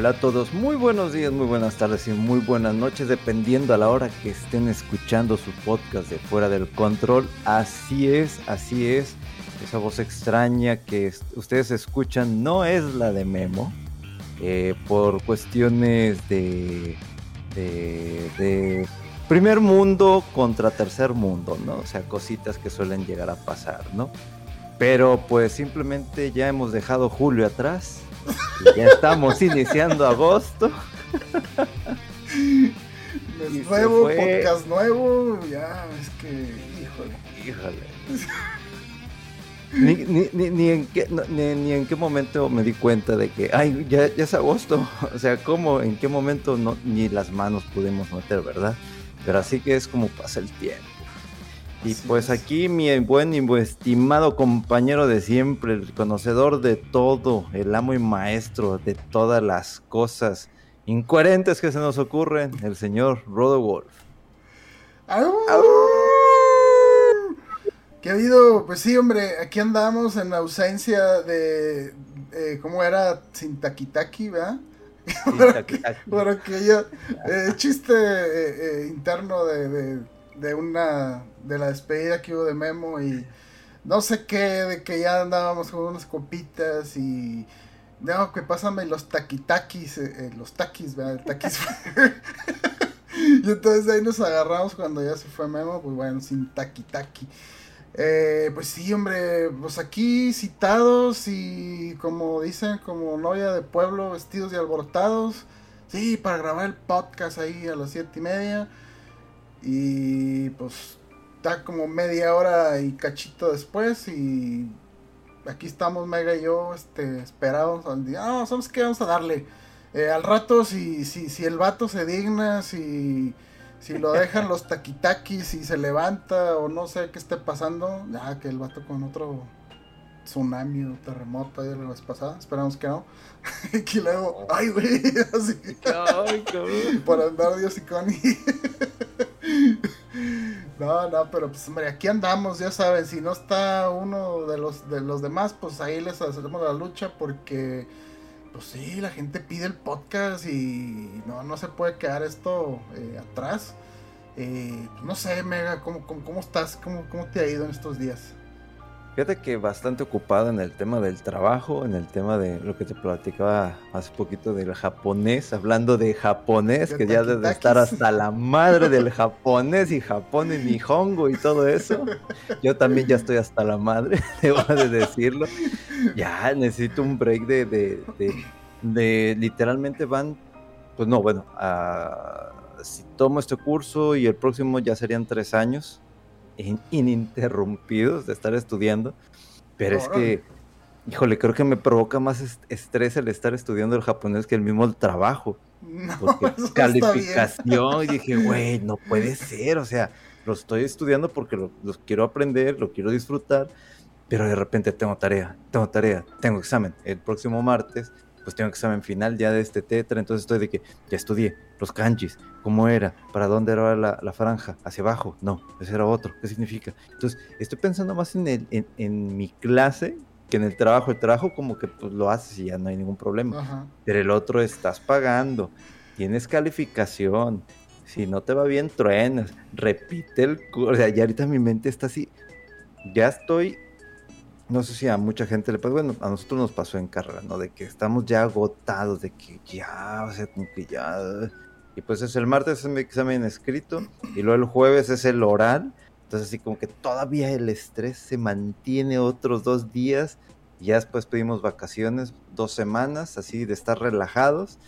Hola a todos, muy buenos días, muy buenas tardes y muy buenas noches, dependiendo a la hora que estén escuchando su podcast de Fuera del Control. Así es, así es. Esa voz extraña que ustedes escuchan no es la de Memo, eh, por cuestiones de, de, de primer mundo contra tercer mundo, ¿no? O sea, cositas que suelen llegar a pasar, ¿no? Pero pues simplemente ya hemos dejado julio atrás ya estamos iniciando agosto. nuevo, podcast nuevo, ya, es que, híjole. Híjole. Ni, en qué, ni, en qué momento me di cuenta de que, ay, ya, es agosto. O sea, ¿cómo? ¿En qué momento no, ni las manos pudimos meter, verdad? Pero así que es como pasa el tiempo. Y pues aquí mi buen y estimado compañero de siempre, el conocedor de todo, el amo y maestro de todas las cosas incoherentes que se nos ocurren, el señor Rodo Wolf. ¿Qué ha habido? Pues sí, hombre, aquí andamos en ausencia de, eh, ¿cómo era? Sin taquitaki, ¿verdad? Por aquello, eh, chiste eh, interno de de una de la despedida que hubo de Memo y no sé qué, de que ya andábamos con unas copitas y no, que pásame los taquitakis, eh, eh, los taquis, ¿verdad? taquis. y entonces ahí nos agarramos cuando ya se fue Memo, pues bueno, sin taquitaki. Eh, pues sí, hombre, pues aquí citados y como dicen, como novia de pueblo, vestidos y alborotados. Sí, para grabar el podcast ahí a las siete y media. Y pues está como media hora y cachito después y aquí estamos Mega y yo este, esperados al día. Ah, ¿sabes qué? Vamos a darle. Eh, al rato si, si, si el vato se digna, si, si lo dejan los taquitakis, si se levanta o no sé qué esté pasando, ya que el vato con otro tsunami o terremoto ahí la vez pasada, esperamos que no. y luego, ay güey, así. Ay, Por andar Dios y Connie. No, no, pero pues hombre, aquí andamos, ya saben, si no está uno de los de los demás, pues ahí les hacemos la lucha porque pues sí, la gente pide el podcast y no, no se puede quedar esto eh, atrás. Eh, no sé, Mega, ¿cómo, cómo, cómo estás? ¿Cómo, ¿Cómo te ha ido en estos días? Fíjate que bastante ocupado en el tema del trabajo, en el tema de lo que te platicaba hace poquito del japonés, hablando de japonés, que ya debe estar hasta la madre del japonés y Japón y Nihongo y todo eso. Yo también ya estoy hasta la madre, debo de decirlo. Ya necesito un break de, de, de, literalmente van, pues no, bueno, si tomo este curso y el próximo ya serían tres años ininterrumpidos de estar estudiando, pero es que, híjole, creo que me provoca más estrés el estar estudiando el japonés que el mismo trabajo. porque calificación, y dije, güey, no puede ser, o sea, lo estoy estudiando porque lo, quiero aprender, lo quiero disfrutar, pero de repente tengo tarea, tengo tarea, tengo examen el próximo martes, pues tengo examen final ya de este tetra, entonces estoy de que ya estudié los kanjis, cómo era, para dónde era la, franja, hacia abajo, no, ese era otro, ¿qué significa? Entonces estoy pensando más en, el, en, mi clase que en el trabajo, el trabajo como que pues, lo haces y ya no hay ningún problema, pero el otro estás pagando, tienes calificación, si no te va bien, truenas, repite el curso, o sea, ya ahorita mi mente está así, ya estoy no sé si a mucha gente le pasa, bueno, a nosotros nos pasó en carrera, ¿no? De que estamos ya agotados, de que ya, o sea, como que ya, Y pues es el martes es mi examen escrito y luego el jueves es el oral. Entonces así como que todavía el estrés se mantiene otros dos días. Y ya después pedimos vacaciones, dos semanas, así de estar relajados.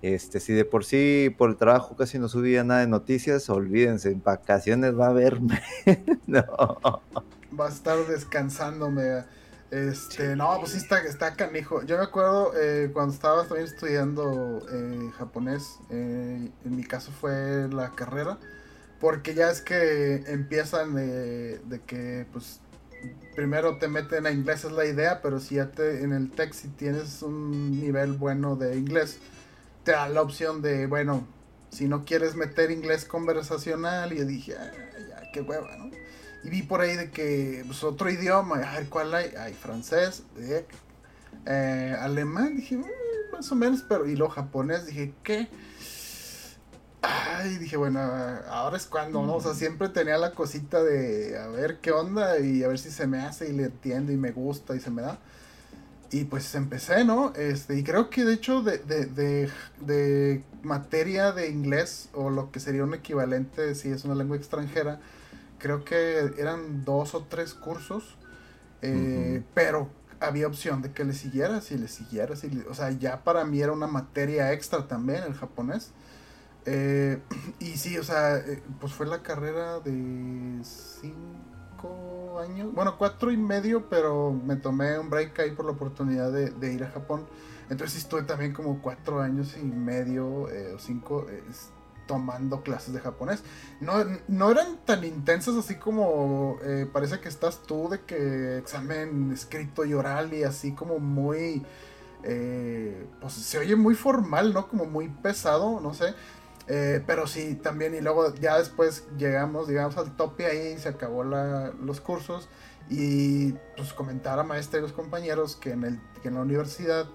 Este, si de por sí por el trabajo casi no subía nada de noticias, olvídense, en vacaciones va a verme. no. Va a estar descansándome. Este, no, pues sí está, está canijo. Yo me acuerdo eh, cuando estaba también estudiando eh, japonés, eh, en mi caso fue la carrera, porque ya es que empiezan de que, pues, primero te meten a inglés es la idea, pero si ya te, en el text si tienes un nivel bueno de inglés, te da la opción de, bueno, si no quieres meter inglés conversacional, y yo dije, ah, ya, qué hueva, ¿no? Y vi por ahí de que pues, otro idioma, a ver cuál hay, hay francés, eh, alemán, dije, mm, más o menos, pero y lo japonés, dije, ¿qué? Ay, dije, bueno, ahora es cuando, ¿no? O sea, siempre tenía la cosita de a ver qué onda y a ver si se me hace y le entiendo y me gusta y se me da. Y pues empecé, ¿no? Este, y creo que de hecho de, de, de, de materia de inglés o lo que sería un equivalente si es una lengua extranjera, creo que eran dos o tres cursos, eh, pero había opción de que le siguieras y le siguieras. Y o sea, ya para mí era una materia extra también el japonés. Eh, y sí, o sea, eh, pues fue la carrera de cinco años, bueno, cuatro y medio, pero me tomé un break ahí por la oportunidad de, ir a Japón. Entonces estuve también como cuatro años y medio o cinco tomando clases de japonés. No, no eran tan intensas así como eh, parece que estás tú, de que examen escrito y oral y así como muy... Eh, pues se oye muy formal, ¿no? Como muy pesado, no sé. Eh, pero sí, también, y luego ya después llegamos, digamos, al tope ahí, se acabó los cursos. Y pues comentar a maestra y los compañeros que en, el, que en la universidad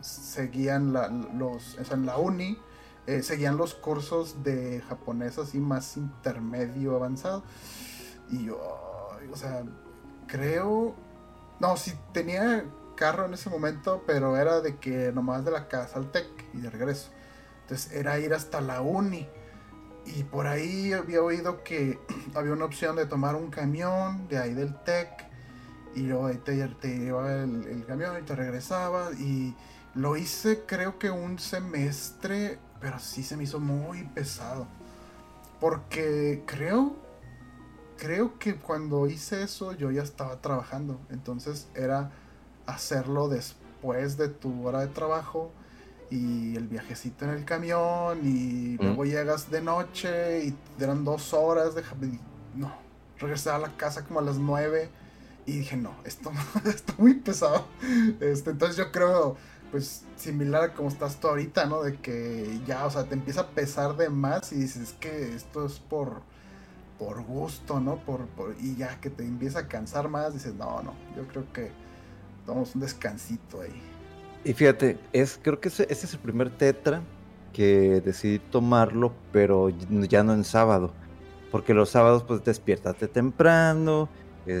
seguían la, los, o en la uni, eh, seguían los cursos de japonés así más intermedio avanzado. Y yo, o sea, creo... No, sí tenía carro en ese momento, pero era de que nomás de la casa al TEC y de regreso. Entonces era ir hasta la uni. Y por ahí había oído que había una opción de tomar un camión de ahí del TEC. Y luego te, te llevaba el, el, camión y te regresaba. Y lo hice creo que un semestre pero sí se me hizo muy pesado. Porque creo, creo que cuando hice eso yo ya estaba trabajando. Entonces era hacerlo después de tu hora de trabajo y el viajecito en el camión y luego llegas de noche y eran dos horas de... No, regresé a la casa como a las nueve y dije, no, esto está muy pesado. Este, entonces yo creo pues similar a como estás tú ahorita, ¿no? De que ya, o sea, te empieza a pesar de más y dices que esto es por, por gusto, ¿no? Por, y ya que te empieza a cansar más, dices, no, no, yo creo que tomamos un descansito ahí. Y fíjate, es, creo que ese, es el primer tetra que decidí tomarlo, pero ya no en sábado. Porque los sábados pues despiértate temprano,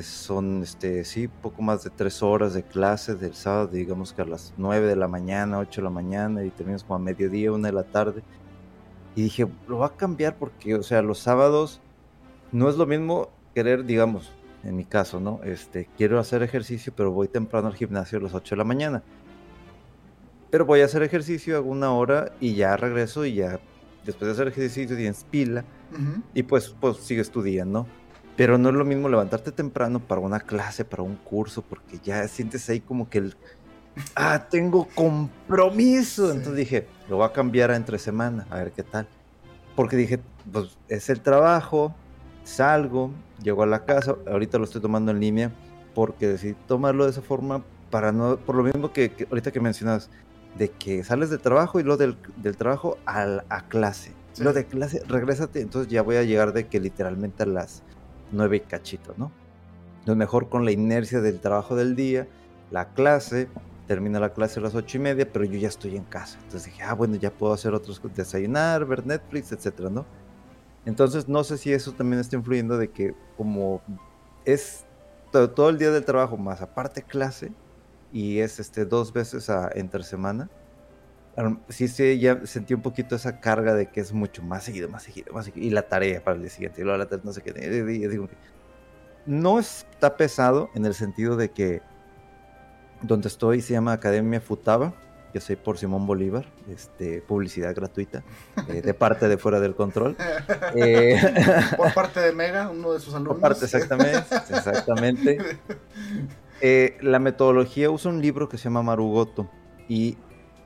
son, este, sí, poco más de tres horas de clase del sábado, digamos que a las nueve de la mañana, ocho de la mañana, y terminas como a mediodía, una de la tarde. Y dije, lo va a cambiar porque, o sea, los sábados no es lo mismo querer, digamos, en mi caso, ¿no? Este, quiero hacer ejercicio, pero voy temprano al gimnasio a las 8 de la mañana. Pero voy a hacer ejercicio, hago una hora y ya regreso y ya después de hacer ejercicio tienes pila y pues, pues sigue estudiando. Pero no es lo mismo levantarte temprano para una clase, para un curso, porque ya sientes ahí como que el, ah, tengo compromiso. Entonces dije, lo voy a cambiar a entre semana, a ver qué tal. Porque dije, pues es el trabajo, salgo, llego a la casa, ahorita lo estoy tomando en línea, porque decidí tomarlo de esa forma para no, por lo mismo que, ahorita que mencionas, de que sales de trabajo y lo del, del trabajo a, a clase. Lo de clase, regrésate, entonces ya voy a llegar de que literalmente a las nueve y cachito, ¿no? Entonces mejor con la inercia del trabajo del día, la clase, termina la clase a las ocho y media, pero yo ya estoy en casa. Entonces dije, ah, bueno, ya puedo hacer otros, desayunar, ver Netflix, etcétera, ¿no? Entonces no sé si eso también está influyendo de que como es todo, el día del trabajo más aparte clase y es este dos veces a, entre semana, sí, sí, ya sentí un poquito esa carga de que es mucho más seguido, más seguido, más seguido. Y la tarea para el día siguiente, y luego la tarea, no sé qué. digo, no está pesado en el sentido de que donde estoy se llama Academia Futaba, que soy por Simón Bolívar, este, publicidad gratuita, eh, de parte de Fuera del Control. Eh, por parte de Mega, uno de sus alumnos. Por parte, exactamente. exactamente. Eh, la metodología usa un libro que se llama Marugoto y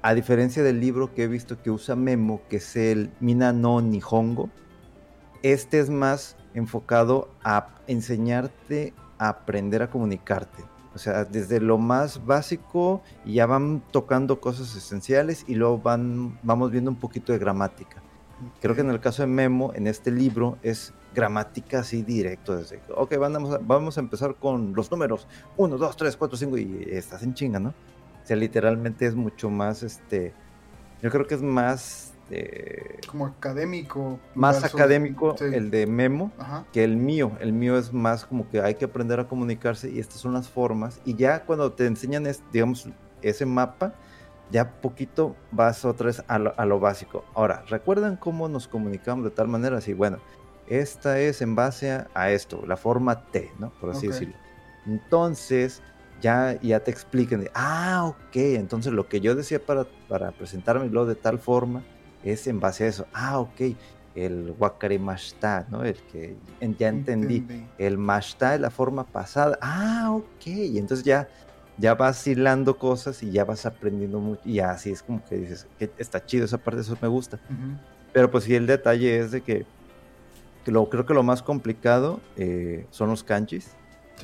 a diferencia del libro que he visto que usa Memo, que es el Mina no Nihongo, este es más enfocado a enseñarte a aprender a comunicarte. O sea, desde lo más básico y ya van tocando cosas esenciales y luego van, vamos viendo un poquito de gramática. Creo que en el caso de Memo, en este libro, es gramática así directo. Desde, ok, vamos a, vamos a empezar con los números. 1, 2, 3, 4, 5 y estás en chinga, ¿no? Sea, literalmente es mucho más, este, yo creo que es más este, como académico. Más académico el de Memo que el mío. El mío es más como que hay que aprender a comunicarse y estas son las formas. Y ya cuando te enseñan, digamos, ese mapa, ya poquito vas otra vez a lo, básico. Ahora, ¿recuerdan cómo nos comunicamos de tal manera? Así, bueno, esta es en base a, esto, la forma T, ¿no? Por así decirlo. Entonces, ya, ya te expliquen, ah, ok, entonces lo que yo decía para, para presentármelo de tal forma, es en base a eso. Ah, ok, el wakare mashta, ¿no? El que ya entendí. El mashta es la forma pasada. Ah, ok. Y entonces ya, ya vas hilando cosas y ya vas aprendiendo mucho. Y así es como que dices, que está chido esa parte, eso me gusta. Pero pues sí, el detalle es de que, lo, creo que lo más complicado eh, son los kanjis,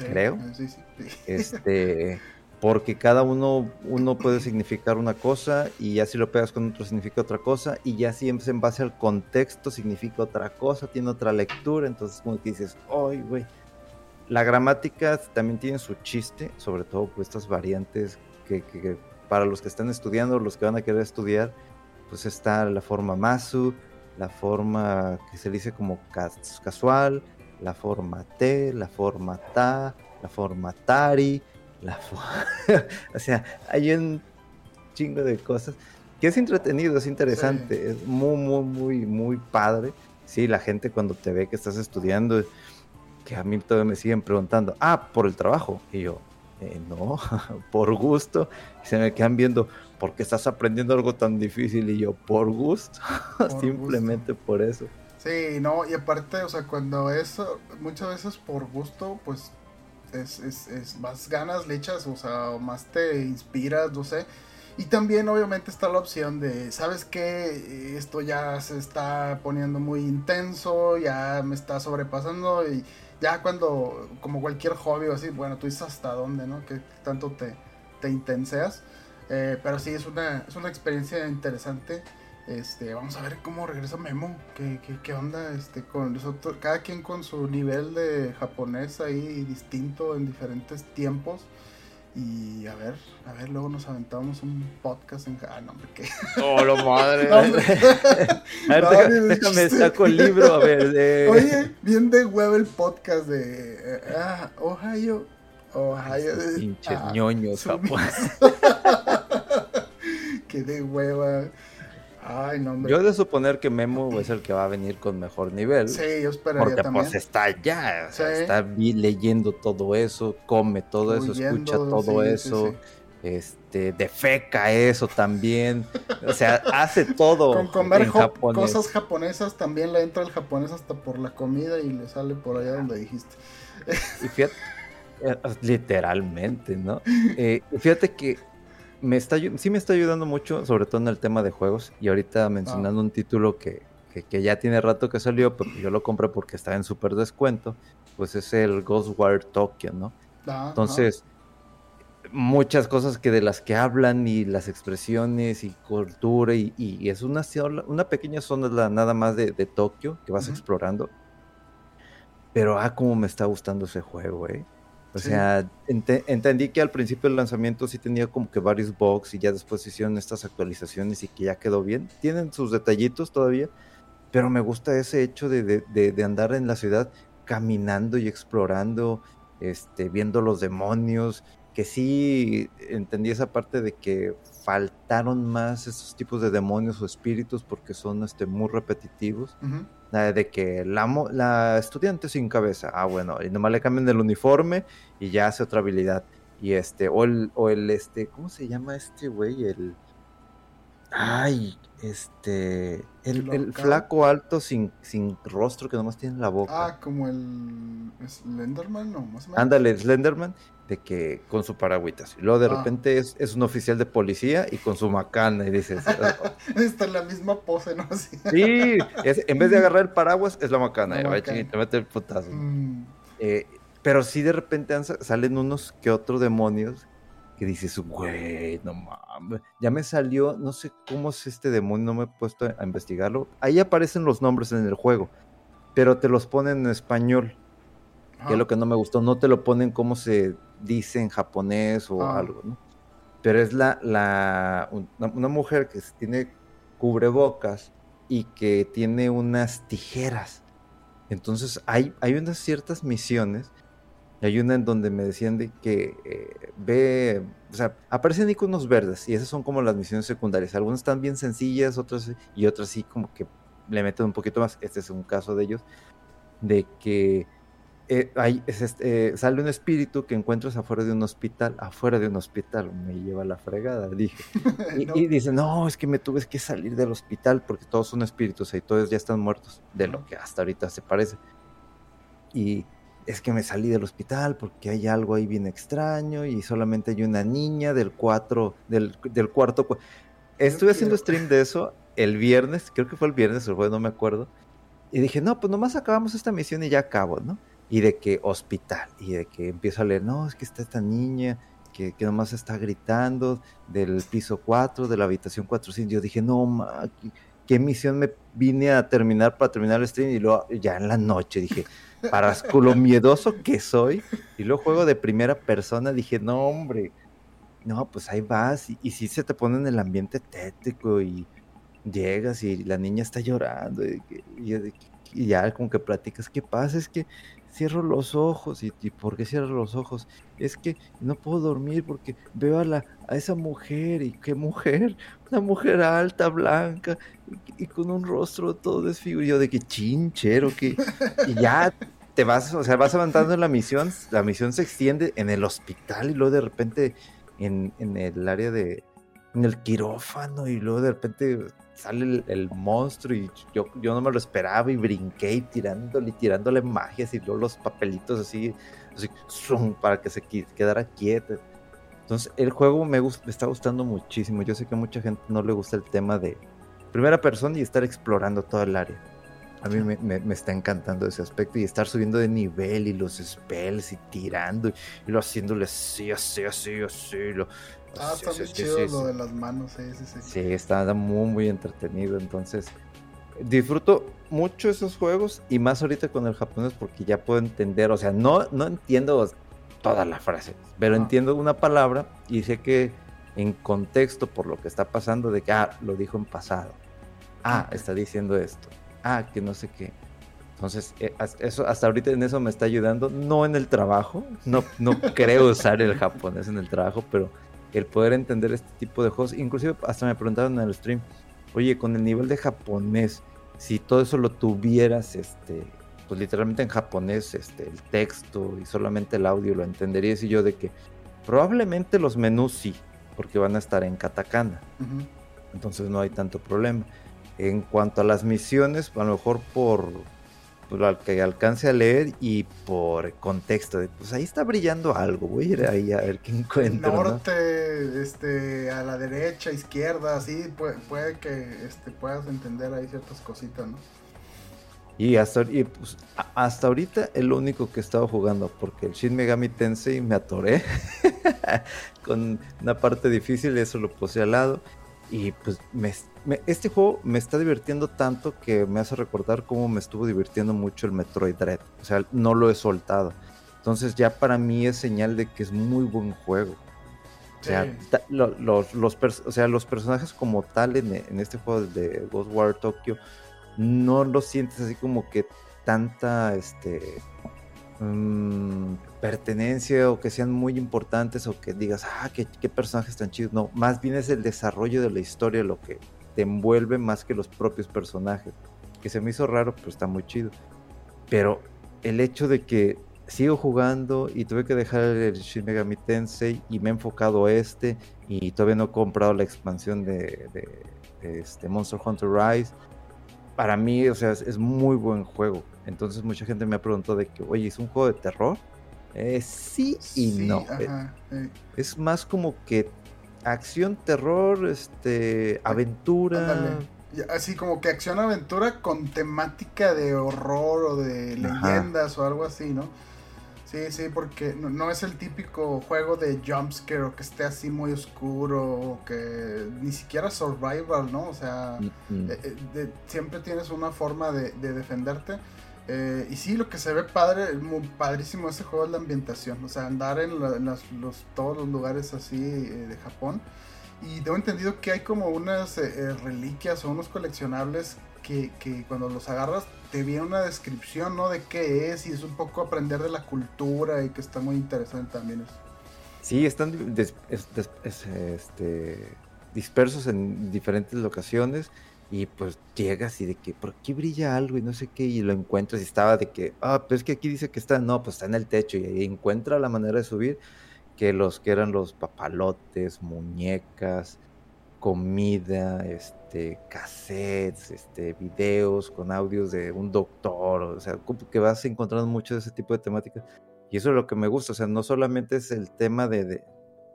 creo. Sí, sí, este porque cada uno, uno puede significar una cosa y ya si lo pegas con otro significa otra cosa y ya si en base al contexto significa otra cosa, tiene otra lectura, entonces como que dices, ay, güey. La gramática también tiene su chiste, sobre todo por estas variantes que, que, para los que están estudiando, los que van a querer estudiar, pues está la forma masu, la forma que se dice como casual, la forma te, la forma ta, la forma tari, la o sea, hay un chingo de cosas que es entretenido, es interesante, es muy, muy, muy, muy padre. Sí, la gente cuando te ve que estás estudiando, que a mí todavía me siguen preguntando, ah, por el trabajo. Y yo, eh, no, por gusto. Y se me quedan viendo, ¿por qué estás aprendiendo algo tan difícil? Y yo, por gusto, simplemente por eso. Sí, no, y aparte, o sea, cuando eso, muchas veces por gusto, pues es, es, más ganas le echas, o sea, más te inspiras, no sé. Y también obviamente está la opción de, ¿sabes qué? Esto ya se está poniendo muy intenso, ya me está sobrepasando y ya cuando, como cualquier hobby o así, bueno, tú dices hasta dónde, ¿no? Que tanto te, te intenseas. Eh, pero sí, es una, es una experiencia interesante. Este, vamos a ver cómo regresa Memo. ¿Qué, qué, onda? Este, con nosotros, cada quien con su nivel de japonés ahí distinto en diferentes tiempos. Y a ver, a ver, luego nos aventamos un podcast en. Ah, no, hombre, ¿qué? ¡Oh, lo madre! a ver, déjame, saco el libro, a ver. De... Oye, bien de huevo el podcast de. Eh, ah, Ohio. Ohio. Pinches ah, ñoños, Japón. Qué de hueva. Ay, no, Yo he de suponer que Memo es el que va a venir con mejor nivel. Sí, yo esperaría porque, pues está ya, está leyendo todo eso, come todo eso, escucha todo eso, este, defeca eso también. O sea, hace todo. Con comer cosas japonesas también le entra el japonés hasta por la comida y le sale por allá donde dijiste. Y fíjate, eh, literalmente, ¿no? Eh, fíjate que me está, sí me está ayudando mucho, sobre todo en el tema de juegos. Y ahorita mencionando un título que, que, ya tiene rato que salió, pero yo lo compré porque está en súper descuento, pues es el Ghostwire Tokyo, ¿no? Entonces, muchas cosas que de las que hablan y las expresiones y cultura y, y es una, una pequeña zona nada más de, de Tokio que vas explorando. Pero, ah, cómo me está gustando ese juego, ¿eh? O sea, entendí que al principio del lanzamiento sí tenía como que varios bugs y ya después hicieron estas actualizaciones y que ya quedó bien. Tienen sus detallitos todavía, pero me gusta ese hecho de, andar en la ciudad caminando y explorando, este, viendo los demonios, que sí entendí esa parte de que faltaron más esos tipos de demonios o espíritus porque son este, muy repetitivos. De que la, la estudiante sin cabeza, ah, bueno, y nomás le cambian el uniforme y ya hace otra habilidad. Y este, o el, o el este, ¿cómo se llama este güey? El. Ay, este. El, flaco alto sin, sin rostro que nomás tiene la boca. Ah, como el. Slenderman, no, más o menos. Ándale, Slenderman de que con su paragüitas. Y luego de ah. repente es, es, un oficial de policía y con su macana y dices... Está en la misma pose, ¿no? Sí, en vez de agarrar el paraguas es la macana. y te mete el putazo. Mm. Eh, pero sí de repente salen unos que otros demonios que dices, güey, no mames. Ya me salió, no sé cómo es este demonio, no me he puesto a investigarlo. Ahí aparecen los nombres en el juego, pero te los ponen en español. Que es lo que no me gustó, no te lo ponen como se dice en japonés o ah. algo, ¿no? Pero es la, la una, mujer que tiene cubrebocas y que tiene unas tijeras. Entonces hay, hay unas ciertas misiones. Hay una en donde me decían de que eh, ve, o sea, aparecen iconos verdes y esas son como las misiones secundarias. Algunas están bien sencillas, otras y otras sí como que le meten un poquito más. Este es un caso de ellos, de que eh, este, eh, sale un espíritu que encuentras afuera de un hospital, afuera de un hospital, me lleva la fregada, dije. Y, dice, no, es que me tuve que salir del hospital porque todos son espíritus y todos ya están muertos, de lo que hasta ahorita se parece. Y es que me salí del hospital porque hay algo ahí bien extraño y solamente hay una niña del, cuatro, del, del cuarto. Estuve haciendo stream de eso el viernes, creo que fue el viernes, el jueves, no me acuerdo. Y dije, no, pues nomás acabamos esta misión y ya acabo, ¿no? Y de que hospital, y de que empiezo a leer, no, es que está esta niña que, que nomás está gritando del piso 4, de la habitación 400. Yo dije, no, ma, ¿qué, misión me vine a terminar para terminar el stream? Y luego ya en la noche dije, para lo miedoso que soy, y luego juego de primera persona, dije, no, hombre, no, pues ahí vas, y, si se te pone en el ambiente tétrico y llegas y la niña está llorando, y ya como que platicas, ¿qué pasa? Es que cierro los ojos. ¿Y, por qué cierro los ojos? Es que no puedo dormir porque veo a, la, a esa mujer. ¿Y qué mujer? Una mujer alta, blanca y, con un rostro todo desfigurado. De que chinchero, que. Y ya te vas, o sea, vas avanzando en la misión. La misión se extiende en el hospital y luego de repente en, en el área de. En el quirófano y luego de repente sale el, monstruo y yo, yo no me lo esperaba y brinqué y tirándole tirándole magias y luego los papelitos así, así para que se quedara quieto. Entonces el juego me, me está gustando muchísimo. Yo sé que a mucha gente no le gusta el tema de primera persona y estar explorando toda el área. A mí me, me, está encantando ese aspecto y estar subiendo de nivel y los spells y tirando y, lo haciéndole así, así, así, así. Lo, Ah, está muy chido lo de las manos, sí, sí, sí. está muy, muy entretenido. Entonces, disfruto mucho esos juegos y más ahorita con el japonés porque ya puedo entender, o sea, no, no entiendo toda la frase, pero ah. entiendo una palabra y sé que en contexto por lo que está pasando de que, ah, lo dijo en pasado. Ah, está diciendo esto. Ah, que no sé qué. Entonces, eh, eso hasta ahorita en eso me está ayudando, no en el trabajo, no, no creo usar el japonés en el trabajo, pero el poder entender este tipo de juegos. Inclusive hasta me preguntaron en el stream, oye, con el nivel de japonés, si todo eso lo tuvieras, este, pues literalmente en japonés, este, el texto y solamente el audio lo entenderías y yo de que probablemente los menús sí, porque van a estar en katakana. Entonces no hay tanto problema. En cuanto a las misiones, a lo mejor por por al que alcance a leer y por contexto de pues ahí está brillando algo, voy a ir ahí a ver qué encuentro. Norte, este, a la derecha, izquierda, así puede, que este, puedas entender ahí ciertas cositas, ¿no? Y hasta, pues, hasta ahorita es lo único que he estado jugando, porque el Shin Megami Tensei me atoré con una parte difícil, eso lo puse al lado. Y pues me, este juego me está divirtiendo tanto que me hace recordar cómo me estuvo divirtiendo mucho el Metroid Dread. O sea, no lo he soltado. Entonces ya para mí es señal de que es muy buen juego. O sea, los, los, o sea, los personajes como tal en, en, este juego de Ghostwire Tokyo no lo sientes así como que tanta, este, mm, pertenencia o que sean muy importantes o que digas, ah, qué, qué personajes tan chidos. No, más bien es el desarrollo de la historia lo que te envuelve más que los propios personajes. Que se me hizo raro, pero está muy chido. Pero el hecho de que sigo jugando y tuve que dejar el Shin Megami Tensei y me he enfocado a este y todavía no he comprado la expansión de, este Monster Hunter Rise. Para mí, o sea, es, muy buen juego. Entonces mucha gente me ha preguntado de que, oye, ¿es un juego de terror? Eh, sí y no. Eh, es más como que acción, terror, este, aventura. Así como que acción-aventura con temática de horror o de leyendas o algo así, ¿no? Sí, sí, porque no, es el típico juego de jumpscare o que esté así muy oscuro o que ni siquiera survival, ¿no? O sea, eh, eh, siempre tienes una forma de, defenderte. Eh, y sí, lo que se ve padre, muy padrísimo ese juego es la ambientación. O sea, andar en, los, todos los lugares así de Japón. Y tengo entendido que hay como unas reliquias o unos coleccionables que, que, cuando los agarras te viene una descripción, ¿no? De qué es y es un poco aprender de la cultura y que está muy interesante también eso. Sí, están este, dispersos en diferentes locaciones y pues llegas y de que por aquí brilla algo y no sé qué y lo encuentras y estaba de que, ah, pues es que aquí dice que está, no, pues está en el techo y ahí encuentra la manera de subir que los que eran los papalotes, muñecas, comida, este, cassettes, este, videos con audios de un doctor, o sea, que vas encontrando mucho de ese tipo de temáticas. Y eso es lo que me gusta, o sea, no solamente es el tema de,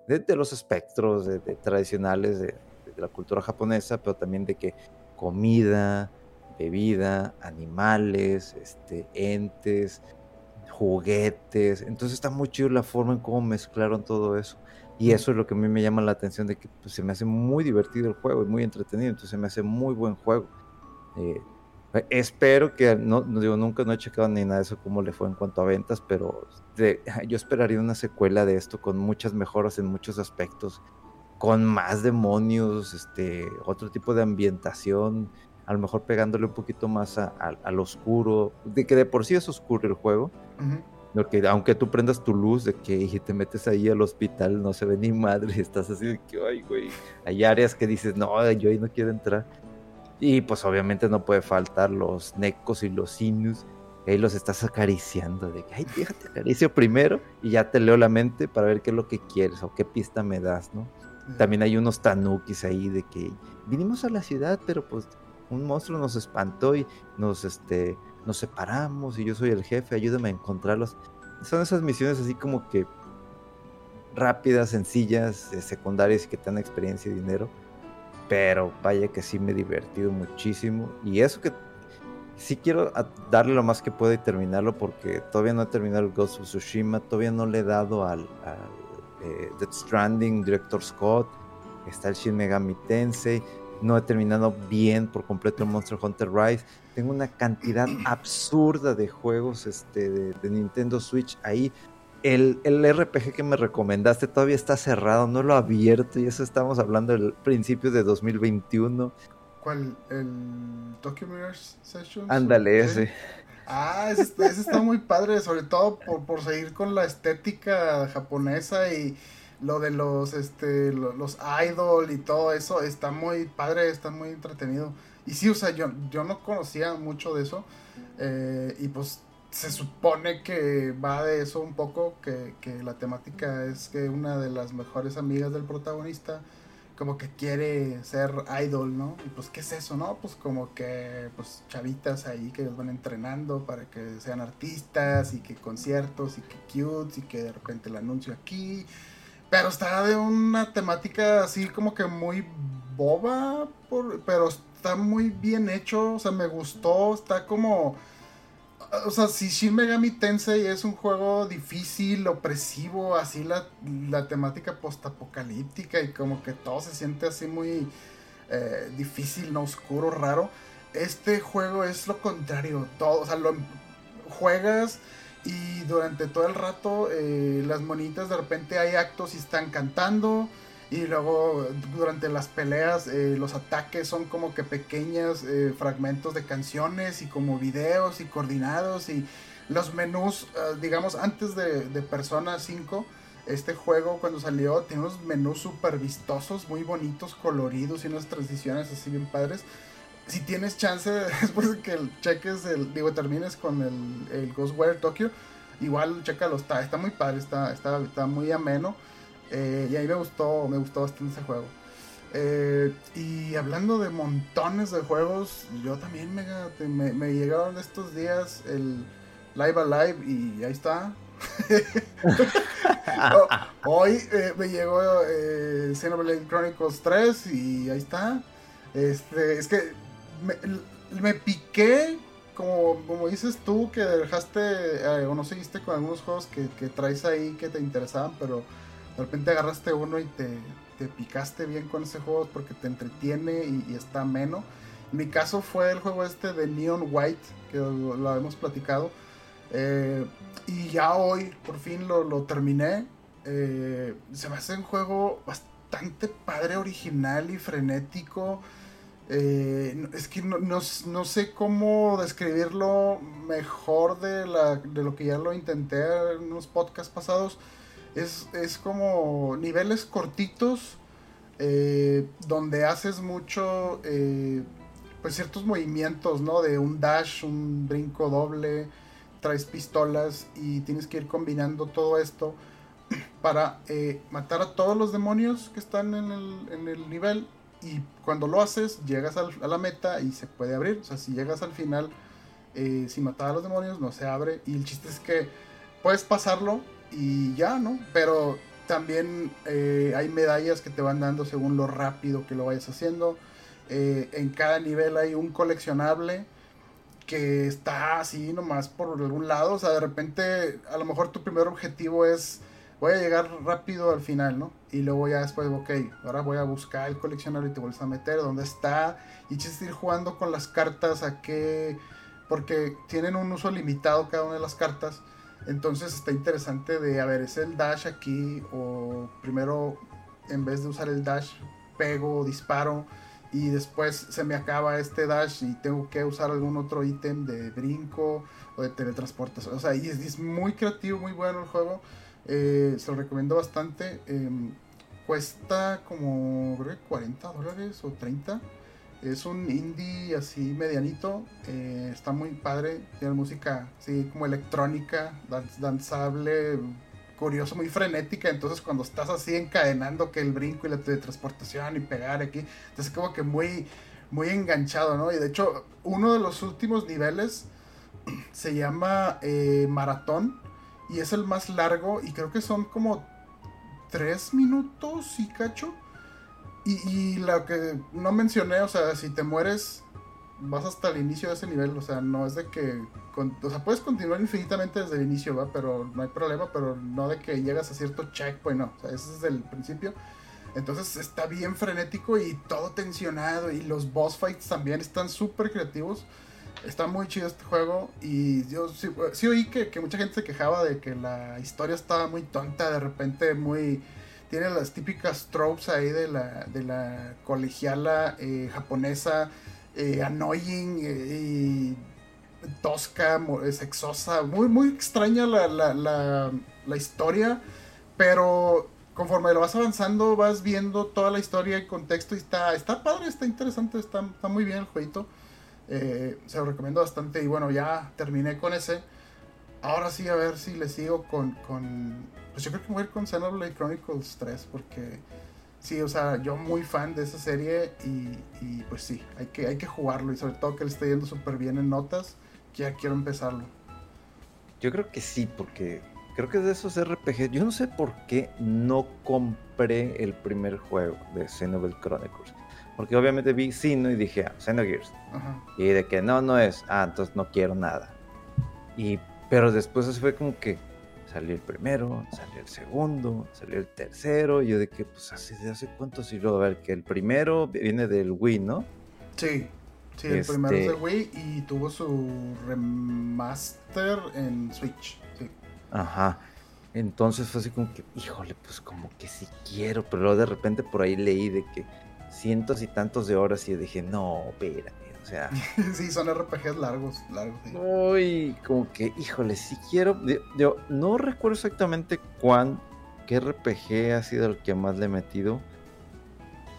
de, de, los espectros de, tradicionales de, la cultura japonesa, pero también de que comida, bebida, animales, este, entes, juguetes. Entonces está muy chido la forma en cómo mezclaron todo eso. Y eso es lo que a mí me llama la atención de que pues, se me hace muy divertido el juego y muy entretenido, entonces se me hace muy buen juego. Eh, espero que, no, no, digo, nunca no he checado ni nada de eso cómo le fue en cuanto a ventas, pero yo esperaría una secuela de esto con muchas mejoras en muchos aspectos, con más demonios, este, otro tipo de ambientación, a lo mejor pegándole un poquito más al oscuro, de que de por sí es oscuro el juego. Porque aunque tú prendas tu luz de que te metes ahí al hospital, no se ve ni madre, estás así de que, ay, güey, hay áreas que dices, no, yo ahí no quiero entrar. Y pues obviamente no puede faltar los necos y los sinus, ahí los estás acariciando, de que, ay, déjate acaricio primero y ya te leo la mente para ver qué es lo que quieres o qué pista me das, ¿no? También hay unos tanukis ahí de que vinimos a la ciudad, pero pues un monstruo nos espantó y nos, este, nos separamos y yo soy el jefe, ayúdame a encontrarlos. Son esas misiones así como que rápidas, sencillas, eh, secundarias que te dan experiencia y dinero. Pero vaya que sí me he divertido muchísimo. Y eso que sí quiero darle lo más que pueda y terminarlo porque todavía no he terminado el Ghost of Tsushima, todavía no le he dado al, eh, Death Stranding, Director Scott, está el Shin Megami Tensei, no he terminado bien por completo el Monster Hunter Rise. Tengo una cantidad absurda de juegos este, de, Nintendo Switch ahí. El, el, RPG que me recomendaste todavía está cerrado, no lo he abierto y eso estamos hablando del principio de 2021. ¿Cuál? ¿El Tokyo Mirror Sessions? Ándale, ese. Ah, ese, está muy padre, sobre todo por, por seguir con la estética japonesa y lo de los este los idol y todo eso está muy padre, está muy entretenido. Y sí, o sea, yo, yo no conocía mucho de eso. Eh, y pues se supone que va de eso un poco, que, que, la temática es que una de las mejores amigas del protagonista como que quiere ser idol, ¿no? Y pues, ¿qué es eso, no? Pues como que, pues, chavitas ahí que los van entrenando para que sean artistas y que conciertos y que cute y que de repente el anuncio aquí pero está de una temática así como que muy boba, pero está muy bien hecho, o sea, me gustó, está como... O sea, si Shin Megami Tensei es un juego difícil, opresivo, así la, la temática postapocalíptica y como que todo se siente así muy eh, difícil, no oscuro, raro. Este juego es lo contrario, todo, o sea, lo juegas y durante todo el rato eh, las monitas de repente hay actos y están cantando. Y luego durante las peleas eh, los ataques son como que pequeños eh, fragmentos de canciones y como videos y coordinados. Y los menús, eh, digamos, antes de, de Persona 5, este juego cuando salió tiene unos menús súper vistosos, muy bonitos, coloridos y unas transiciones así bien padres. Si tienes chance, después de que cheques el, digo, termines con el, el Ghostwire Tokyo, igual chécalo, está, está muy padre, está, está, está muy ameno. Eh, y ahí me gustó, me gustó bastante ese juego. Eh, y hablando de montones de juegos, yo también me, me, llegaron estos días el Live Alive y ahí está. Hoy eh, me llegó eh, Xenoblade Chronicles 3 y ahí está. Este, es que me, piqué, como, como dices tú, que dejaste o no seguiste con algunos juegos que, que traes ahí que te interesaban, pero de repente agarraste uno y te, te picaste bien con ese juego porque te entretiene y, está ameno. En mi caso fue el juego este de Neon White, que lo, lo hemos platicado. Eh, y ya hoy, por fin lo, lo terminé. Eh, se me hace un juego bastante padre, original y frenético. Eh, es que no, no, no, sé cómo describirlo mejor de, la, de lo que ya lo intenté en unos podcasts pasados es, como niveles cortitos eh, donde haces mucho, eh, pues ciertos movimientos, ¿no? De un dash, un brinco doble, traes pistolas y tienes que ir combinando todo esto para eh, matar a todos los demonios que están en el, nivel y cuando lo haces llegas a la meta y se puede abrir. O sea, si llegas al final sin matar a los demonios no se abre y el chiste es que puedes pasarlo y ya, ¿no? Pero también eh, hay medallas que te van dando según lo rápido que lo vayas haciendo. Eh, en cada nivel hay un coleccionable que está así nomás por algún lado. O sea, de repente a lo mejor tu primer objetivo es voy a llegar rápido al final, ¿no? Y luego ya después, ok, ahora voy a buscar el coleccionable y te vuelves a meter dónde está. Y chistes ir jugando con las cartas a qué... Porque tienen un uso limitado cada una de las cartas. Entonces está interesante de, a ver, es el dash aquí o primero en vez de usar el dash pego, disparo y después se me acaba este dash y tengo que usar algún otro ítem de brinco o de teletransportación. O sea, y es, muy creativo, muy bueno el juego. Eh, se lo recomiendo bastante. Em, cuesta como creo 40 dólares o 30. Es un indie así medianito. Eh, está muy padre. Tiene música así como electrónica, danzable, curioso, muy frenética. Entonces cuando estás así encadenando que el brinco y la teletransportación y pegar aquí, entonces como que muy, muy enganchado, ¿no? Y de hecho, uno de los últimos niveles se llama eh, Maratón. Y es el más largo. Y creo que son como 3 minutos y cacho. Y, lo que no mencioné, o sea, si te mueres, vas hasta el inicio de ese nivel, o sea, no es de que, o sea, puedes continuar infinitamente desde el inicio, ¿va? Pero no hay problema, pero no de que llegas a cierto checkpoint, no, o sea, ese es el principio. Entonces está bien frenético y todo tensionado y los boss fights también están súper creativos. Está muy chido este juego y yo sí, sí oí que, que mucha gente se quejaba de que la historia estaba muy tonta, de repente muy tiene las típicas tropes ahí de la, de la colegiala eh, japonesa, eh, annoying eh, y tosca, sexosa, muy, muy extraña la, la, la, historia, pero conforme lo vas avanzando vas viendo toda la historia y contexto y está, está padre, está interesante, está, está muy bien el jueguito. se lo recomiendo bastante y bueno, ya terminé con ese. Ahora sí, a ver si le sigo con, con pues yo creo que voy a ir con Xenoblade Chronicles 3 porque sí, o sea, yo muy fan de esa serie y, pues sí, hay que, hay que jugarlo y sobre todo que le esté yendo súper bien en notas, que ya quiero empezarlo. Yo creo que sí, porque creo que de esos RPG, yo no sé por qué no compré el primer juego de Xenoblade Chronicles. Porque obviamente vi Sino y dije, ah, Xenogears. Y de que no, no es, ah, entonces no quiero nada. Y, pero después fue como que, Salió el primero, salió el segundo, salió el tercero. Y yo de que, pues, hace, hace cuánto salió. A ver, que el primero viene del Wii, ¿no? Sí, sí, el primero es del este Wii y tuvo su remaster en Switch. Sí. Ajá. Entonces fue así como que, híjole, pues como que sí quiero, pero luego de repente por ahí leí de que cientos y tantos de horas y dije, no, espérame, O sea. sí, son RPGs largos, largos. Uy, como que, híjole, si quiero. Yo, no recuerdo exactamente cuán. qué RPG ha sido el que más le he metido.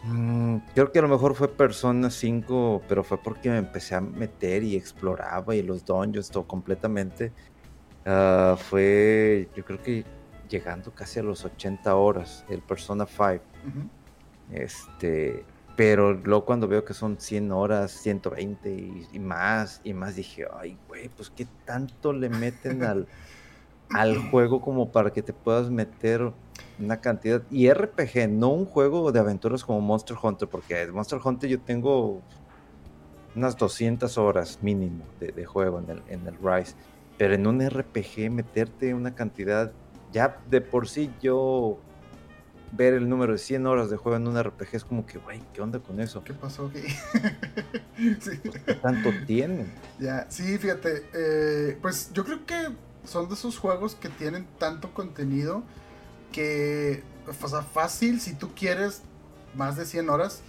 Mm, creo que a lo mejor fue Persona 5, pero fue porque me empecé a meter y exploraba y los dungeons, todo completamente. Ah, fue, yo creo que llegando casi a los 80 horas, el Persona 5. Este, pero luego cuando veo que son 100 horas, 120 y, y más, y más dije, ay, güey, pues qué tanto le meten al, al juego como para que te puedas meter una cantidad. Y RPG, no un juego de aventuras como Monster Hunter, porque Monster Hunter yo tengo unas 200 horas mínimo de, juego en el, en el Rise. Pero en un RPG meterte una cantidad, ya de por sí yo ver el número de 100 horas de juego en un RPG es como que, güey, ¿qué onda con eso? ¿Qué pasó aquí? ¿Qué tanto tienen? Ya, sí, fíjate, eh, pues yo creo que son de esos juegos que tienen tanto contenido que, o sea, fácil, si tú quieres más de 100 horas,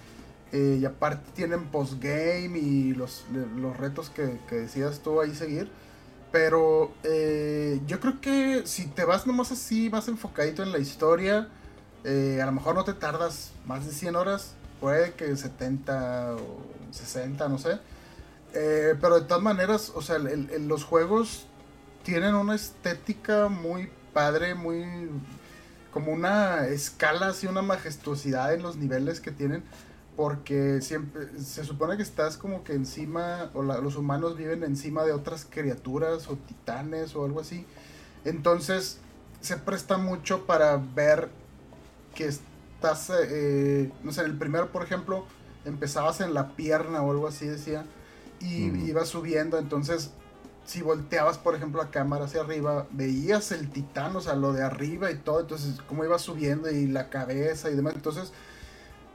eh, y aparte tienen postgame y los, los retos que, que decidas tú ahí seguir. Pero eh, yo creo que si te vas nomás así, más enfocadito en la historia, eh, a lo mejor no te tardas más de 100 horas, puede que 70 o 60, no sé. pero de todas maneras, o sea, los juegos tienen una estética muy padre, muy como una escala, así una majestuosidad en los niveles que tienen, porque siempre se supone que estás como que encima, o los humanos viven encima de otras criaturas o titanes o algo así. Entonces se presta mucho para ver que estás, eh, no sé, en el primero, por ejemplo, empezabas en la pierna o algo así, decía, y ibas subiendo, entonces si volteabas, por ejemplo, la cámara hacia arriba, veías el titán, o sea, lo de arriba y todo, entonces cómo iba subiendo y la cabeza y demás. Entonces,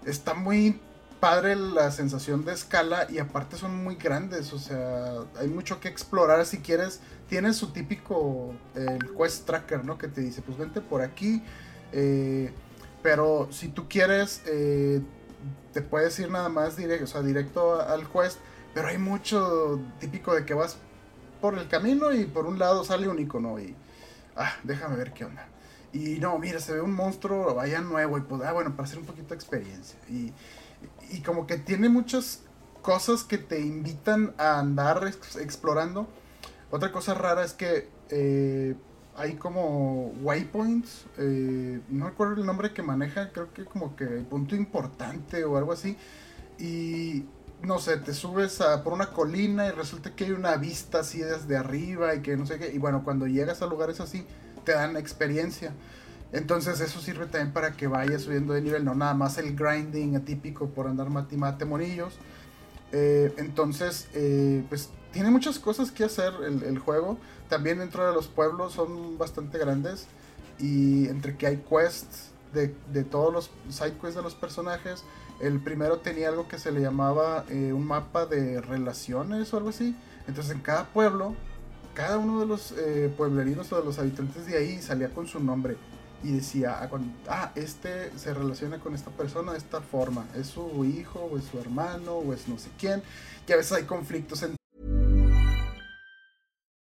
está muy padre la sensación de escala y aparte son muy grandes, o sea, hay mucho que explorar si quieres. Tiene su típico el quest tracker, ¿no? Que te dice, pues vente por aquí. Eh, pero si tú quieres, eh, te puedes ir nada más directo, o sea, directo al quest. Pero hay mucho típico de que vas por el camino y por un lado sale un icono y, ah, déjame ver qué onda. Y no, mira, se ve un monstruo vaya nuevo y pues, ah, bueno, para hacer un poquito de experiencia. Y, y como que tiene muchas cosas que te invitan a andar explorando. Otra cosa rara es que eh, hay como waypoints, eh, no recuerdo el nombre que maneja, creo que como que punto importante o algo así. Y no sé, te subes a, por una colina y resulta que hay una vista así desde arriba y que no sé qué. Y bueno, cuando llegas a lugares así, te dan experiencia. Entonces eso sirve también para que vayas subiendo de nivel, no nada más el grinding atípico por andar mate mate monillos. Eh, entonces, eh, pues tiene muchas cosas que hacer el, juego. También dentro de los pueblos son bastante grandes. Y entre que hay quests de, de todos los side quests de los personajes el primero tenía algo que se le llamaba eh, un mapa de relaciones o algo así. Entonces en cada pueblo, cada uno de los eh, pueblerinos o de los habitantes de ahí salía con su nombre. Y decía, ah, ah, este se relaciona con esta persona de esta forma. Es su hijo, o es su hermano, o es no sé quién. Y a veces hay conflictos en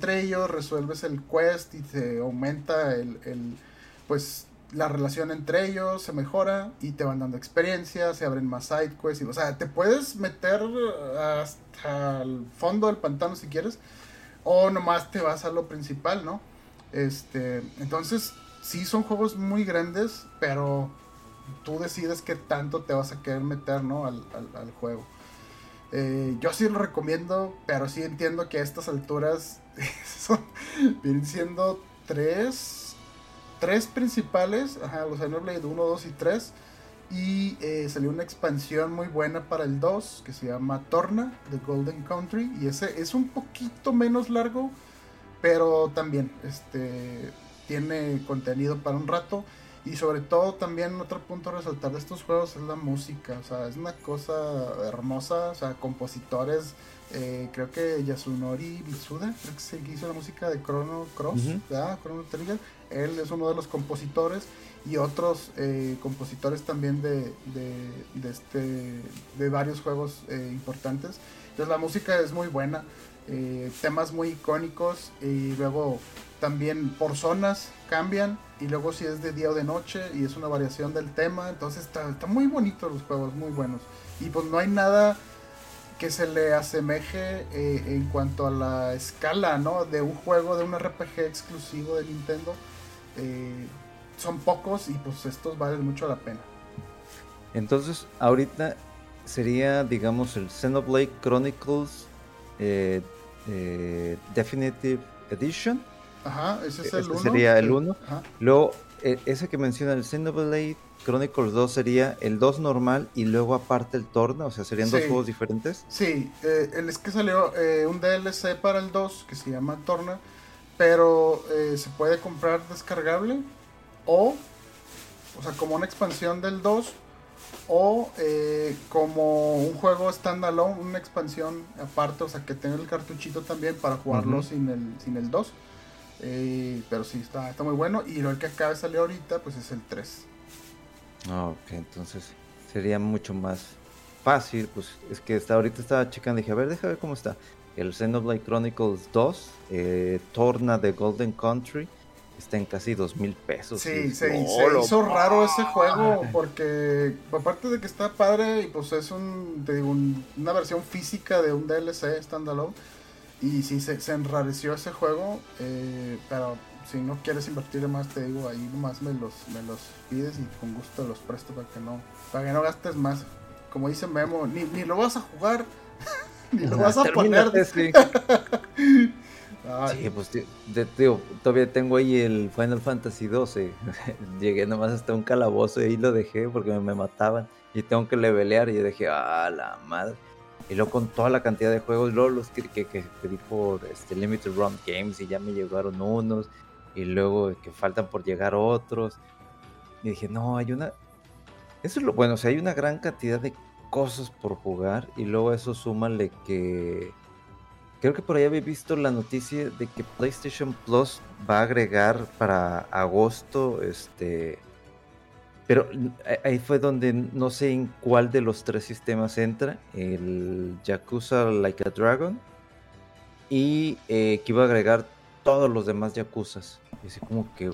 Entre ellos resuelves el quest y te aumenta el, el pues la relación entre ellos se mejora y te van dando experiencia, se abren más side quests, y, o sea, te puedes meter hasta el fondo del pantano si quieres, o nomás te vas a lo principal, ¿no? Este, entonces, sí son juegos muy grandes, pero tú decides qué tanto te vas a querer meter, ¿no? Al, juego. Eh, yo sí lo recomiendo, pero sí entiendo que a estas alturas vienen siendo tres tres principales, ajá, los Xenoblade 1, 2 y 3. Y eh, salió una expansión muy buena para el 2 que se llama Torna, The Golden Country. Y ese es un poquito menos largo, pero también este, tiene contenido para un rato. Y sobre todo también otro punto a resaltar de estos juegos es la música. O sea, es una cosa hermosa. O sea, compositores eh, creo que Yasunori Mitsuda, creo que que hizo la música de Chrono Cross, Chrono Trigger. Él es uno de los compositores y otros eh, compositores también de, de, este, de varios juegos eh, importantes. Entonces la música es muy buena, temas muy icónicos y luego también por zonas cambian y luego si es de día o de noche y es una variación del tema. Entonces está, está muy bonito los juegos, muy buenos. Y pues no hay nada que se le asemeje eh, en cuanto a la escala, ¿no? De un juego, de un RPG exclusivo de Nintendo. Eh, son pocos y pues estos valen mucho la pena. Entonces, ahorita sería, digamos, el Xenoblade Chronicles eh, Definitive Edition. Ajá, ese es el 1. Sería el 1. Luego, ese que menciona el Xenoblade Chronicles 2 sería el 2 normal y luego aparte el Torna, o sea, serían dos juegos diferentes. Sí, eh, es que salió eh, un DLC para el 2 que se llama Torna, pero eh, se puede comprar descargable o, o sea, como una expansión del 2 o eh, como un juego standalone, una expansión aparte, o sea, que tenga el cartuchito también para jugarlo sin, el, sin el 2. Pero sí, está, está muy bueno. Y lo que acaba de salir ahorita, pues es el 3. Ah, ok, entonces sería mucho más fácil. Pues es que hasta ahorita estaba checando y dije, a ver, déjame ver cómo está. El Xenoblade Chronicles 2, eh, Torna de Golden Country, está en casi dos mil pesos. Sí, se, hizo raro ese juego porque aparte de que está padre y pues es un, una versión física de un DLC standalone y sí se, se enrareció ese juego, eh, pero si no quieres invertir más, te digo, ahí nomás me los, me los pides y con gusto los presto para que no, para que no gastes más. Como dice Memo, ni, ni lo vas a jugar, ni lo vas a poner. Sí. sí, pues tío, todavía tengo ahí el Final Fantasy 12. Llegué nomás hasta un calabozo y ahí lo dejé porque me, mataban. Y tengo que levelear y yo dije, ah, la madre. Y luego con toda la cantidad de juegos, luego los que, que, pedí por este, Limited Run Games y ya me llegaron unos y luego que faltan por llegar otros. Y dije, no, hay una... Eso es lo bueno, o sea, hay una gran cantidad de cosas por jugar y luego eso súmale que... Creo que por ahí había visto la noticia de que PlayStation Plus va a agregar para agosto, este... Pero ahí fue donde no sé en cuál de los tres sistemas entra, el Yakuza Like a Dragon, y eh, que iba a agregar todos los demás Yakuzas. Y así como que,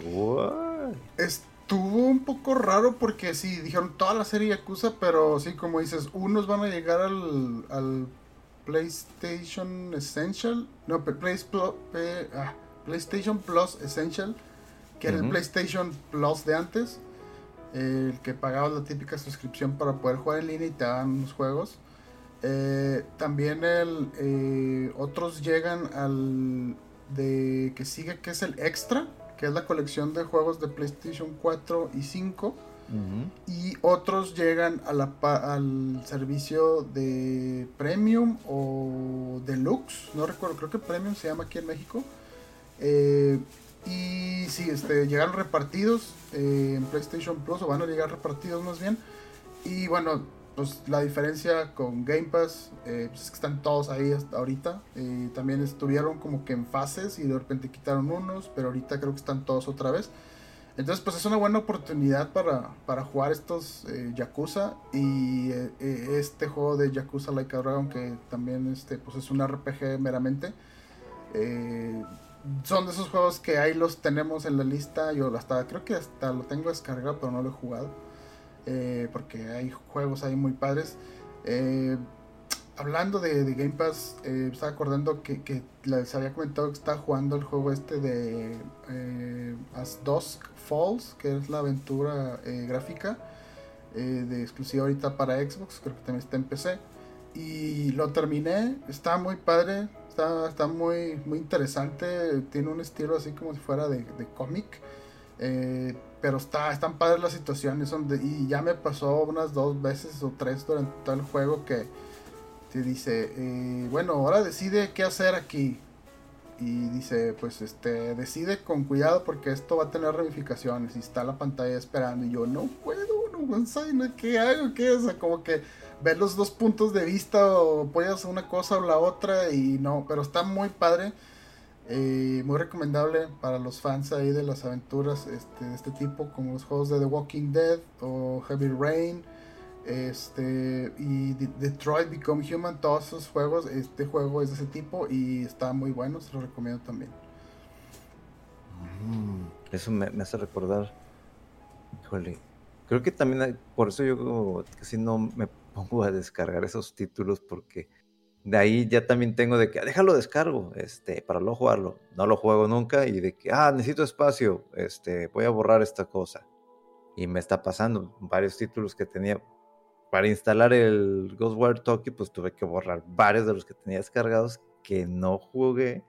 Estuvo un poco raro porque sí, dijeron toda la serie Yakuza, pero sí, como dices, unos van a llegar al, al PlayStation Essential, no, ah, PlayStation Plus Essential, que era el PlayStation Plus de antes, el que pagaba la típica suscripción para poder jugar en línea y te dan los juegos. Eh, también el, eh, otros llegan al de que sigue, que es el Extra, que es la colección de juegos de PlayStation 4 y 5. Y otros llegan a la, al servicio de Premium o Deluxe, no recuerdo, creo que Premium se llama aquí en México. Eh, y sí, este, llegaron repartidos eh, en PlayStation Plus, o van a llegar repartidos más bien. Y bueno, pues la diferencia con Game Pass eh, pues, es que están todos ahí hasta ahorita. Eh, también estuvieron como que en fases y de repente quitaron unos, pero ahorita creo que están todos otra vez. Entonces pues es una buena oportunidad para, para jugar estos Yakuza y este juego de Yakuza Like a Dragon que también este, pues es un RPG meramente. Son de esos juegos que ahí los tenemos en la lista. Yo hasta creo que hasta lo tengo descargado pero no lo he jugado. Eh, porque hay juegos ahí muy padres. Eh, hablando de, Game Pass, eh, estaba acordando que, les había comentado que estaba jugando el juego este de As Dusk Falls, que es la aventura gráfica de exclusiva ahorita para Xbox, creo que también está en PC. Y lo terminé, está muy padre, está, está muy, muy interesante, tiene un estilo así como si fuera de, de cómic pero está, están padres las situaciones. Donde, y ya me pasó unas dos veces o tres durante todo el juego que te dice, eh, bueno, ahora decide qué hacer aquí. Y dice, pues este, decide con cuidado porque esto va a tener ramificaciones. Y está la pantalla esperando. Y yo, no puedo, no sé, ¿qué hago? ¿Qué es? como que ver los dos puntos de vista o hacer una cosa o la otra. Y no, pero está muy padre. Eh, muy recomendable para los fans ahí de las aventuras este, de este tipo, como los juegos de The Walking Dead o Heavy Rain. Este, y Detroit Become Human, todos esos juegos, este juego es de ese tipo y está muy bueno, se lo recomiendo también. Mm, eso me, hace recordar, híjole, creo que también por eso yo casi no me pongo a descargar esos títulos porque de ahí ya también tengo de que, ah, déjalo descargo, este, para no jugarlo, no lo juego nunca y de que, ah, necesito espacio, este, voy a borrar esta cosa. Y me está pasando varios títulos que tenía, para instalar el Ghostwire Tokyo, pues tuve que borrar varios de los que tenía descargados que no jugué.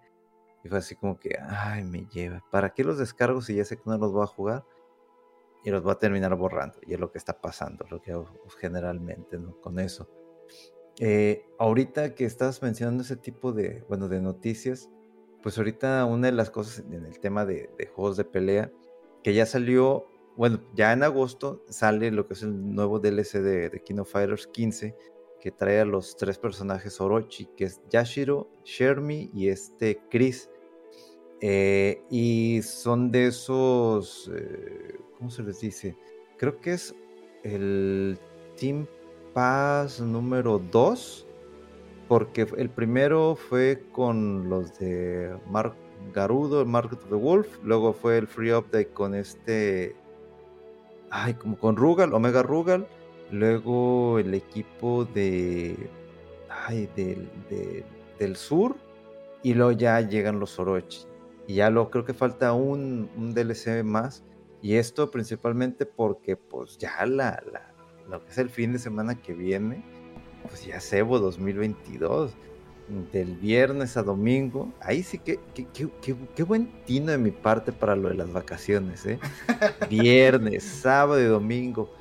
Y fue así como que, ay, me lleva. ¿Para qué los descargo si ya sé que no los voy a jugar? Y los voy a terminar borrando. Y es lo que está pasando, lo que generalmente, ¿no? Con eso. Eh, ahorita que estás mencionando ese tipo de, bueno, de noticias, pues ahorita una de las cosas en el tema de, de juegos de pelea, que ya salió bueno, ya en agosto sale lo que es el nuevo DLC de, de Fighters 15, que trae a los tres personajes Orochi, que es Yashiro, Shermie y este Chris. Eh, y son de esos, eh, ¿cómo se les dice? Creo que es el Team Pass número 2, porque el primero fue con los de Mark Garudo, el Market of the Wolf, luego fue el Free Update con este ay, como con Rugal, Omega Rugal, luego el equipo de, ay, del, del sur, y luego ya llegan los Orochi. Y ya lo creo que falta un, un DLC más. Y esto principalmente porque pues ya la, la, lo que es el fin de semana que viene, pues ya Evo 2022 del viernes a domingo, ahí sí que, qué buen tino de mi parte para lo de las vacaciones, ¿eh? Viernes, sábado y domingo,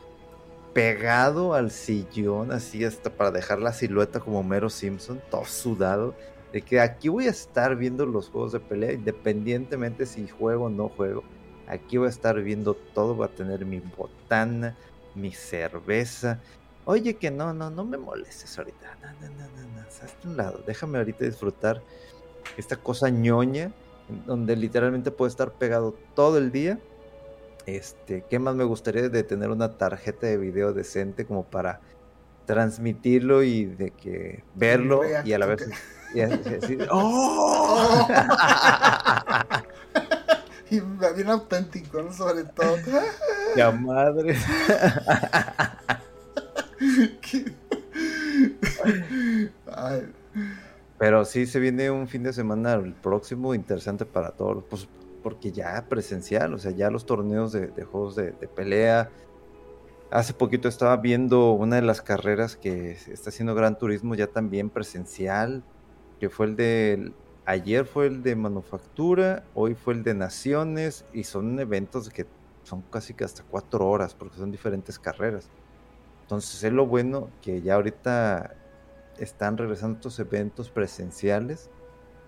pegado al sillón, así hasta para dejar la silueta como Mero Simpson, todo sudado, de que aquí voy a estar viendo los juegos de pelea, independientemente si juego o no juego, aquí voy a estar viendo todo, voy a tener mi botana, mi cerveza, Oye, que no, no, no me molestes ahorita. No, no, no, no, no. Hazte un lado. Déjame ahorita disfrutar esta cosa ñoña, donde literalmente puedo estar pegado todo el día. Este, ¿qué más me gustaría de tener una tarjeta de video decente como para transmitirlo y de que verlo y a la vez y ¡Oh! y bien auténtico, ¿no? sobre todo. ¡Ya madre! Pero sí se viene un fin de semana el próximo interesante para todos, pues, porque ya presencial, o sea, ya los torneos de, juegos de, pelea. Hace poquito estaba viendo una de las carreras que está haciendo Gran Turismo ya también presencial, que fue el de ayer fue el de manufactura, hoy fue el de naciones y son eventos que son casi que hasta cuatro horas porque son diferentes carreras. Entonces es lo bueno que ya ahorita están regresando estos eventos presenciales.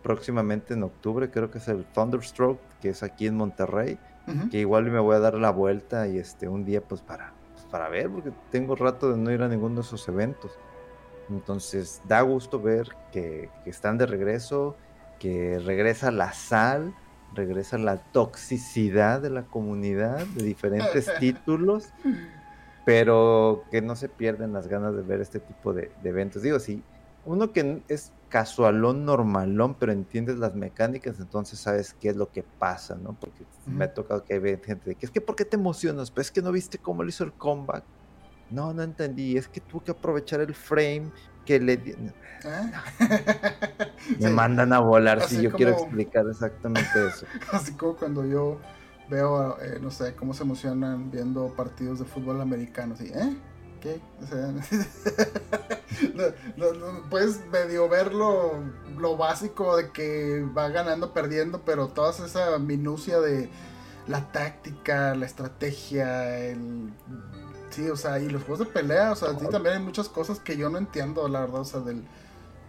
Próximamente en octubre creo que es el Thunderstroke, que es aquí en Monterrey, que igual me voy a dar la vuelta y este un día pues para, pues, para ver, porque tengo rato de no ir a ninguno de esos eventos. Entonces da gusto ver que, que están de regreso, que regresa la sal, regresa la toxicidad de la comunidad de diferentes títulos pero que no se pierden las ganas de ver este tipo de, eventos. Digo, sí, uno que es casualón, normalón, pero entiendes las mecánicas, entonces sabes qué es lo que pasa, ¿no? Porque me ha tocado que hay gente de que es que ¿por qué te emocionas? Pues es que no viste cómo le hizo el comeback. No, no entendí, es que tuvo que aprovechar el frame que le... ¿Ah? Me mandan a volar si yo quiero explicar exactamente eso. Así como cuando yo veo, eh, no sé, cómo se emocionan viendo partidos de fútbol americano. Así, ¿eh? ¿Qué? O sea, puedes medio ver lo, básico de que va ganando, perdiendo, pero toda esa minucia de la táctica, la estrategia, el... Sí, o sea, y los juegos de pelea, o sea, sí también hay muchas cosas que yo no entiendo, la verdad, o sea, del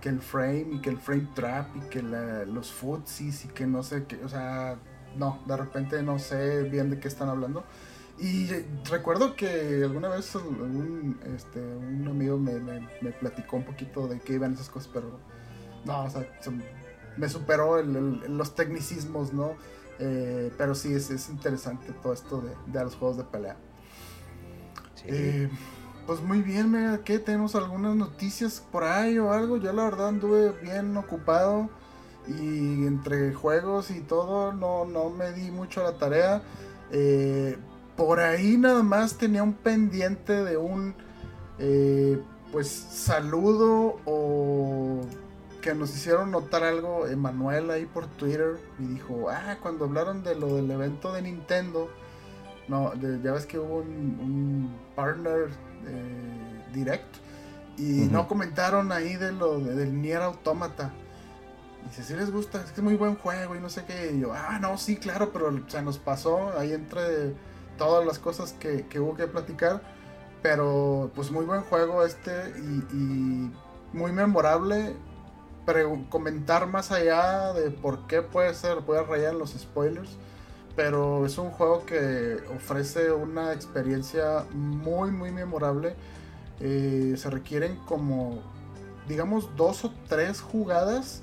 que el frame y que el frame trap y que los footsies y que no sé qué, o sea, no, de repente no sé bien de qué están hablando. Y recuerdo que alguna vez un, este, un amigo me, me, platicó un poquito de qué iban esas cosas, pero no, o sea, me superó los tecnicismos, ¿no? Eh, pero sí, es, es, interesante todo esto de, de, los juegos de pelea. Eh, pues muy bien, mira, ¿qué? ¿Tenemos algunas noticias por ahí o algo? Yo la verdad anduve bien ocupado y entre juegos y todo no, no me di mucho la tarea. Eh, por ahí nada más tenía un pendiente de un eh, pues saludo o que nos hicieron notar algo Emanuel ahí por Twitter y dijo, ah, cuando hablaron de lo del evento de Nintendo, no, ya ves que hubo un, partner eh, direct y no comentaron ahí de lo del Nier Automata. Dice, si les gusta, es que es muy buen juego y no sé qué. Y yo, ah, no, sí, claro, pero se nos pasó ahí entre todas las cosas que, hubo que platicar. Pero pues muy buen juego este y, muy memorable. Pero comentar más allá de por qué puede ser, a rayar en los spoilers. Pero es un juego que ofrece una experiencia muy, muy memorable. Eh, se requieren como, digamos, dos o tres jugadas.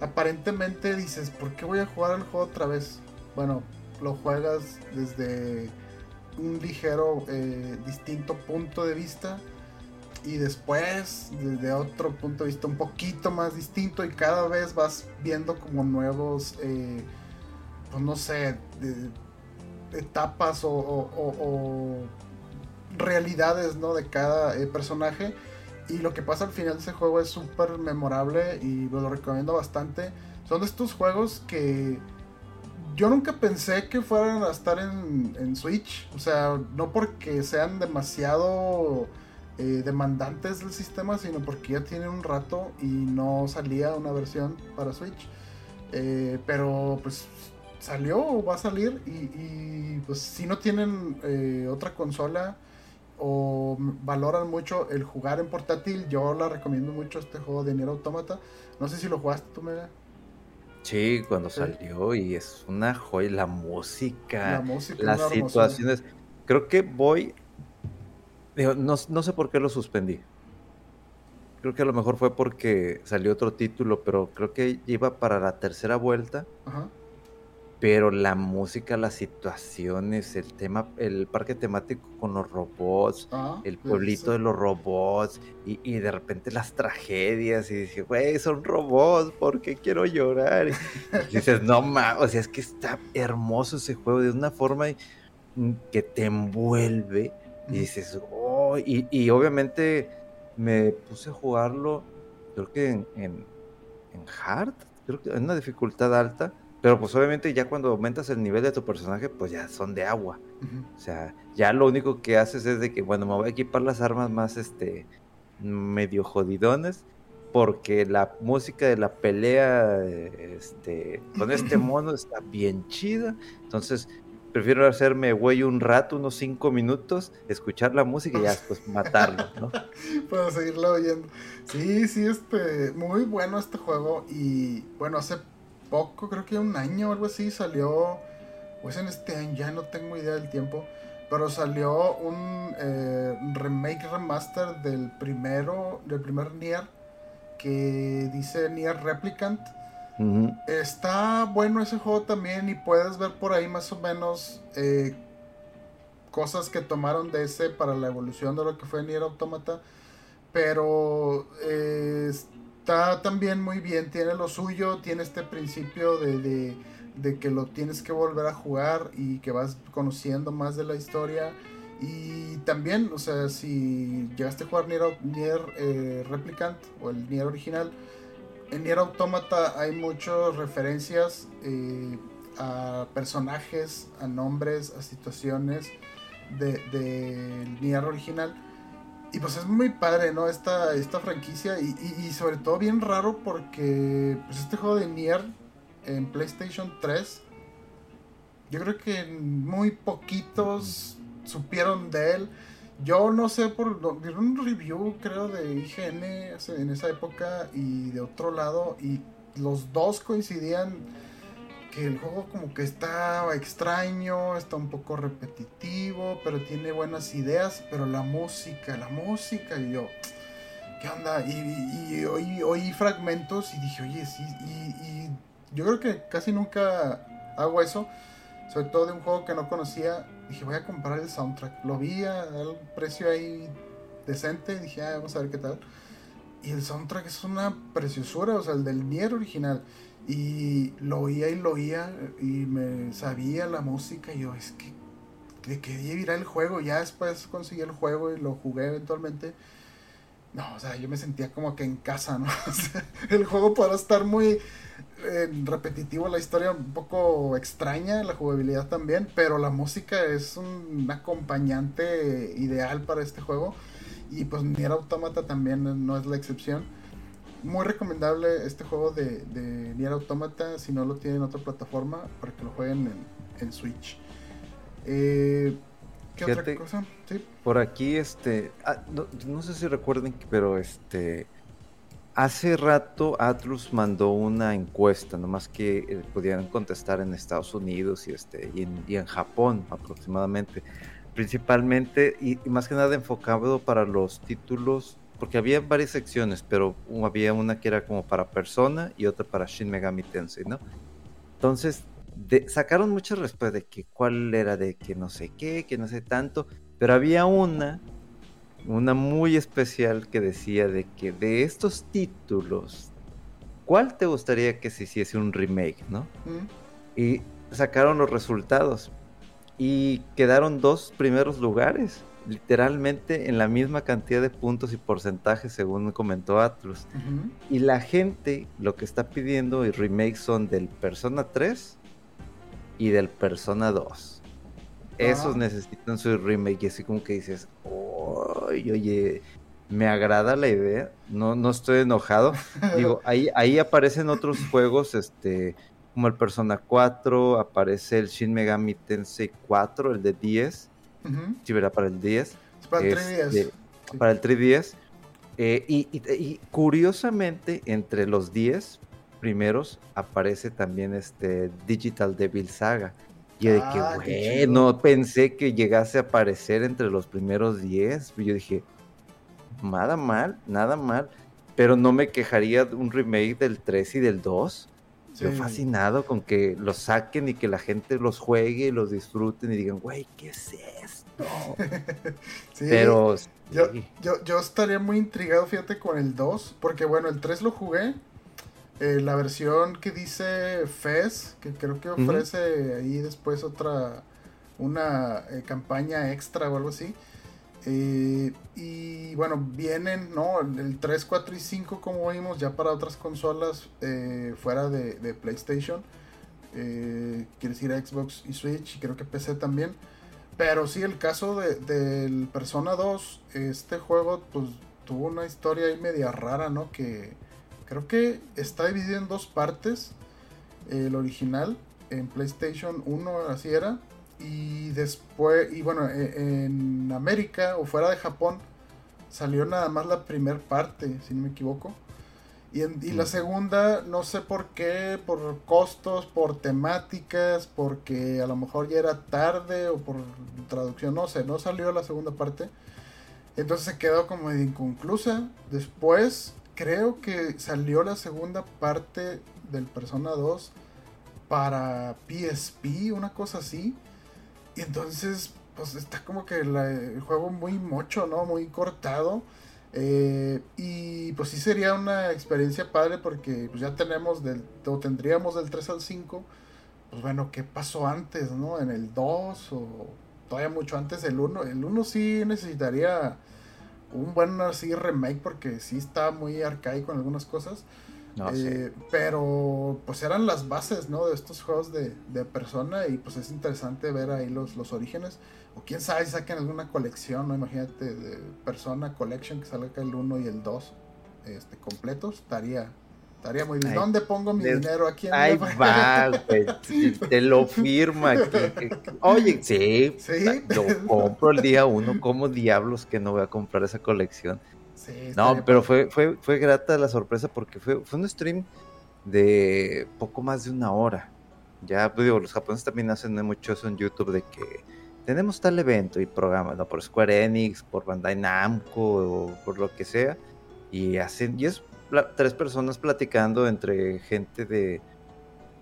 Aparentemente dices, ¿por qué voy a jugar el juego otra vez? Bueno, lo juegas desde un ligero eh, distinto punto de vista y después desde otro punto de vista un poquito más distinto y cada vez vas viendo como nuevos eh, pues no sé etapas o, realidades ¿no? de cada eh, personaje y lo que pasa al final de ese juego es súper memorable y lo recomiendo bastante son de estos juegos que yo nunca pensé que fueran a estar en, Switch. O sea, no porque sean demasiado eh, demandantes del sistema, sino porque ya tienen un rato y no salía una versión para Switch. Eh, pero pues salió o va a salir y, pues si no tienen eh, otra consola o valoran mucho el jugar en portátil, yo la recomiendo mucho este juego de Nier Automata. No sé si lo jugaste tú, Mega. Sí, cuando salió y es una joya, la música, las situaciones. Creo que voy, no, sé por qué lo suspendí. Creo que a lo mejor fue porque salió otro título, pero creo que iba para la tercera vuelta. Ajá pero la música, las situaciones, el tema, el parque temático con los robots, ah, el pueblito de los robots y, de repente las tragedias y dices, güey, son robots, ¿por qué quiero llorar? Y, dices, no mames, o sea, es que está hermoso ese juego de una forma que te envuelve y dices, oh, y, obviamente me puse a jugarlo, creo que en, en, en hard, creo que en una dificultad alta pero pues obviamente ya cuando aumentas el nivel de tu personaje, pues ya son de agua. O sea, ya lo único que haces es de que, bueno, me voy a equipar las armas más, este, medio jodidones, porque la música de la pelea, este, con este mono está bien chida. Entonces, prefiero hacerme güey un rato, unos cinco minutos, escuchar la música y ya después matarlo, ¿no? Puedo seguirlo oyendo. Sí, sí, este, muy bueno este juego y bueno, hace poco, creo que un año o algo así, salió, pues en este año, ya no tengo idea del tiempo, pero salió un eh, remake remaster del primero, del primer Nier, que dice Nier Replicant. Está bueno ese juego también y puedes ver por ahí más o menos eh, cosas que tomaron de ese para la evolución de lo que fue Nier Automata. Pero eh, está también muy bien, tiene lo suyo, tiene este principio de, que lo tienes que volver a jugar y que vas conociendo más de la historia. Y también, o sea, si llegaste a jugar Nier, eh, Replicant o el Nier original, en Nier Automata hay muchas referencias eh, a personajes, a nombres, a situaciones del de, Nier original y pues es muy padre, ¿no? Esta, esta franquicia y, sobre todo bien raro porque pues este juego de Nier en PlayStation 3 yo creo que muy poquitos supieron de él. Yo no sé por un review creo de IGN en esa época y de otro lado y los dos coincidían que el juego como que está extraño, está un poco repetitivo, pero tiene buenas ideas, pero la música, la música, y yo, ¿qué onda? Y, oí, fragmentos y dije, oye, sí, y, yo creo que casi nunca hago eso, sobre todo de un juego que no conocía, dije, voy a comprar el soundtrack, lo vi a, un precio ahí decente, dije, ah, vamos a ver qué tal. Y el soundtrack es una preciosura, o sea, el del Nier original. Y lo oía y lo oía y me sabía la música y yo, es que que ir el juego, ya después conseguí el juego y lo jugué eventualmente. No, o sea, yo me sentía como que en casa, ¿no? el juego podrá estar muy eh, repetitivo, la historia un poco extraña, la jugabilidad también, pero la música es un acompañante ideal para este juego. Y pues Nier Automata también no es la excepción muy recomendable este juego de, de Nier Automata si no lo tienen en otra plataforma para que lo jueguen en, Switch. Eh, ¿Qué otra cosa? Por aquí, este, ah, no, sé si recuerden, pero este, hace rato Atlus mandó una encuesta, nomás que eh, pudieran contestar en Estados Unidos y este, y en, y en Japón aproximadamente, principalmente y, y más que nada enfocado para los títulos porque había varias secciones, pero había una que era como para persona y otra para Shin Megami Tensei, ¿no? Entonces, sacaron muchas respuestas de que cuál era de que no sé qué, que no sé tanto, pero había una, una muy especial que decía de que de estos títulos, ¿cuál te gustaría que se hiciese un remake, no? Y sacaron los resultados y quedaron dos primeros lugares literalmente en la misma cantidad de puntos y porcentajes según comentó Atlus. Y la gente lo que está pidiendo y remakes son del Persona 3 y del Persona 2. Esos ah. necesitan su remake y así como que dices, oye, me agrada la idea, no, no estoy enojado. Digo, ahí, ahí aparecen otros juegos, este, como el Persona 4, aparece el Shin Megami Tensei 4, el de 10 Sí, ¿verdad? Para el 10. para el 3DS. Este, para el 3DS. Eh, y, curiosamente, entre los 10 primeros aparece también este Digital Devil Saga. Y de que, ah, güey, no pensé que llegase a aparecer entre los primeros 10. Yo dije, nada mal, nada mal. Pero no me quejaría de un remake del 3 y del 2. Estoy fascinado con que los saquen y que la gente los juegue y los disfruten y digan, güey, ¿qué es esto? Pero. Yo, yo, yo, estaría muy intrigado, fíjate, con el 2, porque bueno, el 3 lo jugué. Eh, la versión que dice Fez, que creo que ofrece ahí después otra. Una eh, campaña extra o algo así. Eh, y bueno, vienen, ¿no? El 3, 4 y 5, como vimos, ya para otras consolas eh, fuera de, PlayStation. Eh, quiere decir Xbox y Switch, y creo que PC también. Pero sí, el caso del Persona 2, este juego, pues tuvo una historia ahí media rara, ¿no? Que creo que está dividido en dos partes. El original, en PlayStation 1, así era. Y después, y bueno, e, en América o fuera de Japón salió nada más la primera parte, si no me equivoco. Y, y la mm. segunda, no sé por qué, por costos, por temáticas, porque a lo mejor ya era tarde o por traducción, no sé, no salió la segunda parte. Entonces se quedó como inconclusa. Después creo que salió la segunda parte del Persona 2 para PSP, una cosa así. Y entonces, pues está como que el juego muy mocho, ¿no? Muy cortado. Eh, y pues sí sería una experiencia padre porque pues ya tenemos del, o tendríamos del 3 al 5. Pues bueno, ¿qué pasó antes, no? En el 2 o todavía mucho antes del 1. El 1 sí necesitaría un buen así remake porque sí está muy arcaico en algunas cosas. Eh, pero pues eran las bases, ¿no? De estos juegos de, persona y pues es interesante ver ahí los, los orígenes. O quién sabe si saquen alguna colección, ¿no? Imagínate de persona collection que salga el 1 y el 2 este, completos. Estaría, Estaría muy bien. ¿Dónde pongo mi dinero? Aquí en Ahí va, güey. Te lo firma aquí. Oye, sí. ¿Sí? Lo compro el día uno. ¿Cómo diablos que no voy a comprar esa colección? Sí, no, pero fue, fue, fue grata la sorpresa porque fue, fue un stream de poco más de una hora. Ya, pues digo, los japoneses también hacen mucho eso en YouTube de que tenemos tal evento y programa, ¿no? Por Square Enix, por Bandai Namco o por lo que sea. Y hacen, y es tres personas platicando entre gente de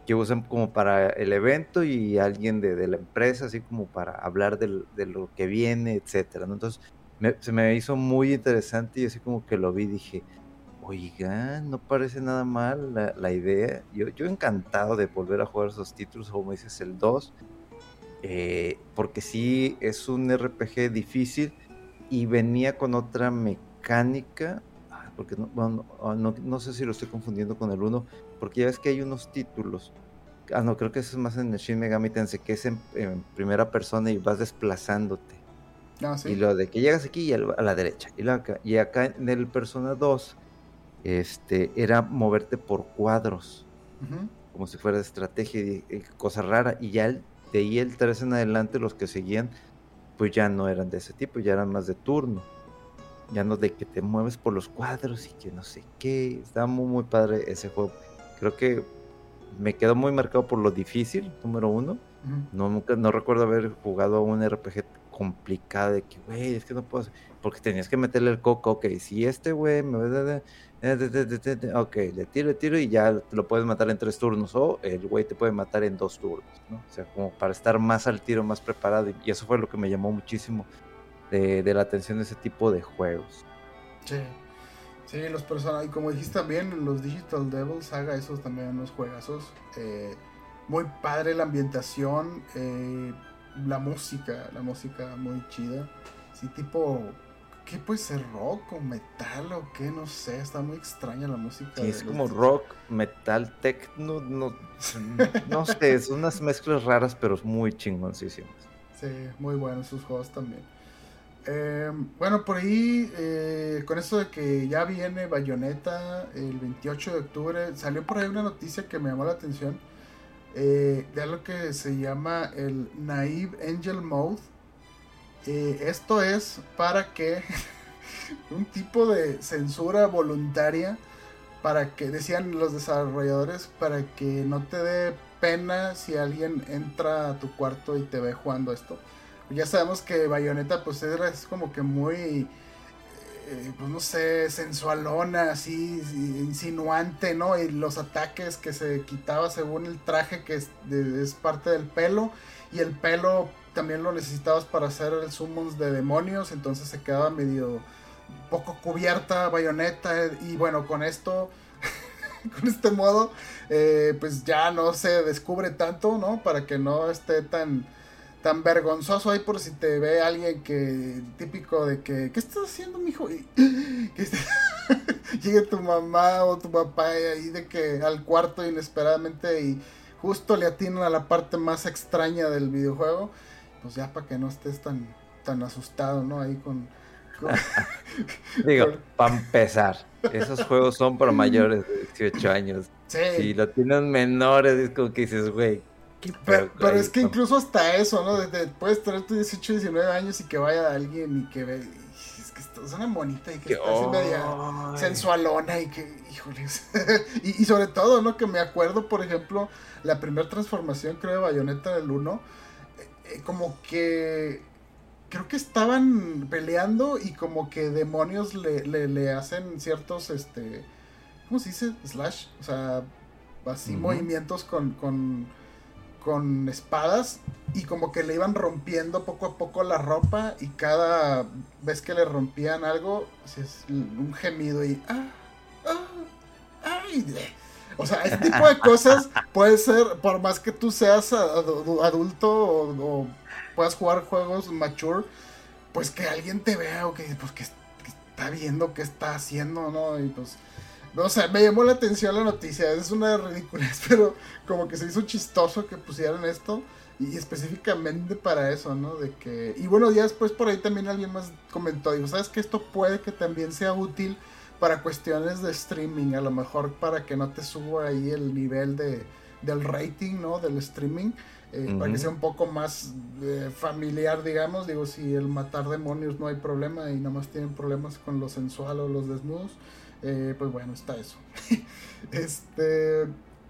que usan como para el evento y alguien de, la empresa, así como para hablar de lo que viene, etcétera. Entonces se me hizo muy interesante y así como que lo vi dije, oiga, no parece nada mal la, idea. Yo, yo encantado de volver a jugar esos títulos, como dices, el 2, eh, porque sí es un RPG difícil y venía con otra mecánica porque ah, no, no, sé si lo estoy confundiendo con el 1, porque ya ves que hay unos títulos. Ah, no, creo que eso es más en el Shin Megami Tensei, que es en, primera persona y vas desplazándote. Ah, ¿sí? Y lo de que llegas aquí y a la derecha. Y, acá, y acá en el Persona 2 este, era moverte por cuadros, como si fuera de estrategia y, cosa rara. Y ya de ahí el 3 en adelante, los que seguían, pues ya no eran de ese tipo, ya eran más de turno ya no de que te mueves por los cuadros y que no sé qué. Está muy, muy padre ese juego. Creo que me quedó muy marcado por lo difícil, número uno. no, nunca, no recuerdo haber jugado a un RPG complicado de que, güey, es que no puedo Porque tenías que meterle el coco, ok, si este güey me... Ok, le tiro, le tiro y ya lo puedes matar en tres turnos o el güey te puede matar en dos turnos, ¿no? O sea, como para estar más al tiro, más preparado y eso fue lo que me llamó muchísimo de, la atención de ese tipo de juegos. Sí, sí, los personajes, y como dijiste también, los Digital Devils haga esos también unos juegazos. Eh, muy padre la ambientación, eh, la música, la música muy chida. Sí, tipo, ¿qué puede ser rock o metal o qué? No sé, está muy extraña la música. Sí, es como rock, metal, techno, no, no sé, son unas mezclas raras pero muy chingoncísimas. Sí, muy buenos sus juegos también. Eh, bueno, por ahí, eh, con eso de que ya viene Bayonetta el 28 de octubre, salió por ahí una noticia que me llamó la atención eh, de algo que se llama el Naive Angel Mode. esto es para que un tipo de censura voluntaria para que, decían los desarrolladores, para que no te dé pena si alguien entra a tu cuarto y te ve jugando esto ya sabemos que Bayonetta pues es como que muy, eh, pues no sé, sensualona, así, insinuante, ¿no? Y los ataques que se quitaba según el traje que es, parte del pelo. Y el pelo también lo necesitabas para hacer el summons de demonios, entonces se quedaba medio poco cubierta Bayonetta. Y bueno, con esto... con este modo, eh, pues ya no se descubre tanto, ¿no? Para que no esté tan, tan vergonzoso ahí por si te ve alguien que típico de que ¿qué estás haciendo mijo? Y, que llegue tu mamá o tu papá ahí de que al cuarto inesperadamente y justo le atinan a la parte más extraña del videojuego, pues ya para que no estés tan tan asustado, ¿no? Ahí con, Digo, para empezar, esos juegos son para mayores de 18 años. Si lo tienen menores, es como que dices, güey, pero, es que incluso hasta eso, ¿no? Desde, puedes tener tus 18, 19 años y que vaya alguien y que ve. Es que es una bonita y que, está así media sensualona y que, híjoles. y, sobre todo, ¿no? Que me acuerdo, por ejemplo, la primera transformación, creo, de Bayonetta del 1. Eh, eh, como que. Creo que estaban peleando y como que demonios le, le, hacen ciertos, este. ¿Cómo se dice? Slash. O sea, así movimientos con con espadas y como que le iban rompiendo poco a poco la ropa y cada vez que le rompían algo, un gemido y... Ah, ah, o sea, este tipo de cosas puede ser, por más que tú seas adulto o, puedas jugar juegos mature, pues que alguien te vea o que, pues, que, está viendo qué está haciendo, ¿no? Y pues no, o sea, me llamó la atención la noticia. Es una ridícula, pero como que se hizo chistoso que pusieran esto. Y específicamente para eso, ¿no? De que. Y bueno, ya después por ahí también alguien más comentó. Digo, ¿sabes que esto puede que también sea útil para cuestiones de streaming, a lo mejor para que no te suba ahí el nivel de, del rating, ¿no? Del streaming. Eh, para que sea un poco más eh, familiar, digamos. Digo, si el matar demonios no hay problema y nada más tienen problemas con lo sensual o los desnudos, eh, pues bueno, está eso. este,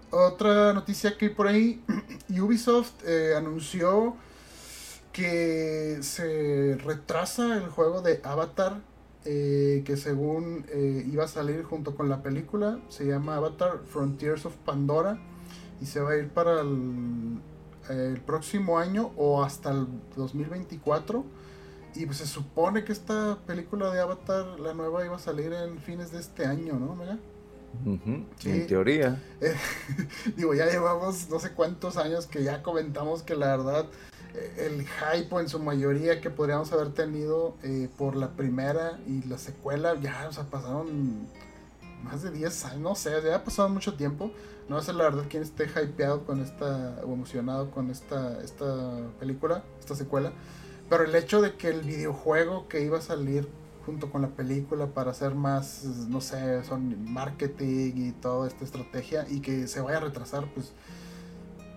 otra noticia que hay por ahí, Ubisoft anunció que se retrasa el juego de Avatar, que según iba a salir junto con la película, se llama Avatar Frontiers of Pandora y se va a ir para el próximo año o hasta el 2024. Y pues se supone que esta película de Avatar, la nueva, iba a salir en fines de este año, ¿no, Mega? En teoría. digo, ya llevamos no sé cuántos años que ya comentamos que la verdad eh, el hype en su mayoría que podríamos haber tenido eh, por la primera y la secuela, ya, o sea, pasaron más de 10 años, no sé, ya ha pasado mucho tiempo. No sé la verdad quién esté hypeado con esta, o emocionado con esta, esta película, esta secuela. Pero el hecho de que el videojuego que iba a salir junto con la película para hacer más, no sé, son marketing y toda esta estrategia y que se vaya a retrasar, pues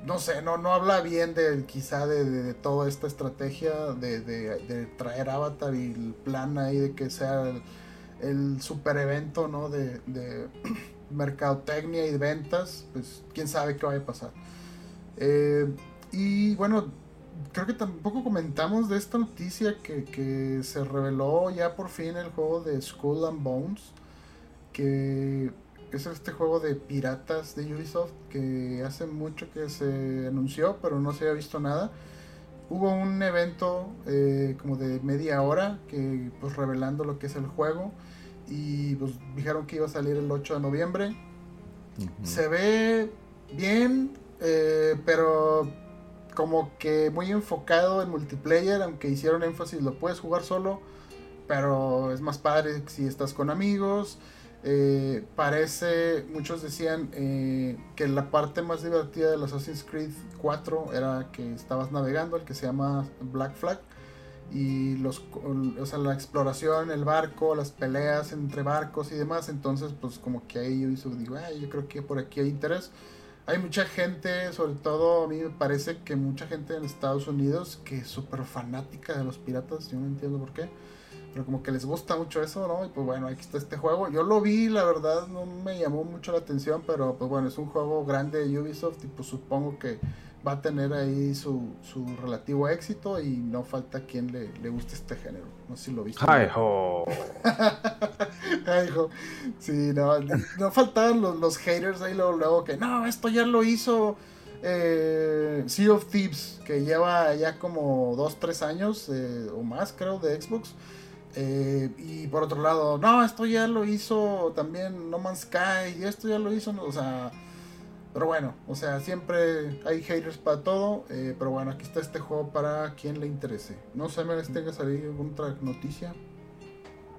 no sé, no, no habla bien de quizá de, toda esta estrategia de, de, traer Avatar y el plan ahí de que sea el, el super evento, ¿no? De, mercadotecnia y ventas, pues quién sabe qué vaya a pasar. Eh, y bueno, creo que tampoco comentamos de esta noticia que, se reveló ya por fin el juego de Skull and Bones, que es este juego de piratas de Ubisoft que hace mucho que se anunció, pero no se había visto nada. Hubo un evento eh, como de media hora que pues revelando lo que es el juego y pues dijeron que iba a salir el 8 de noviembre. Se ve bien, eh, pero como que muy enfocado en multiplayer, aunque hicieron énfasis, lo puedes jugar solo, pero es más padre si estás con amigos. Eh, parece, muchos decían eh, que la parte más divertida del Assassin's Creed 4 era que estabas navegando, el que se llama Black Flag y los, o sea, la exploración, el barco, las peleas entre barcos y demás. Entonces, pues como que ahí yo digo, yo creo que por aquí hay interés. Hay mucha gente, sobre todo a mí me parece que mucha gente en Estados Unidos que es súper fanática de los piratas, yo no entiendo por qué, pero como que les gusta mucho eso, ¿no? Y pues bueno, aquí está este juego. Yo lo vi, la verdad no me llamó mucho la atención, pero pues bueno, es un juego grande de Ubisoft y pues supongo que va a tener ahí su, su relativo éxito y no falta quien le, le guste este género. No sé si lo viste. ¡Ay, jo! ¡Ay, jo! Sí, no, no faltaban los, los, haters ahí luego, luego que no, esto ya lo hizo eh, Sea of Thieves, que lleva ya como 2, 3 años eh, o más, creo, de Xbox. Eh, y por otro lado, no, esto ya lo hizo también No Man's Sky, y esto ya lo hizo, o sea pero bueno, o sea, siempre hay haters para todo. Eh, pero bueno, aquí está este juego para quien le interese. No sé, me tengas ahí alguna otra noticia.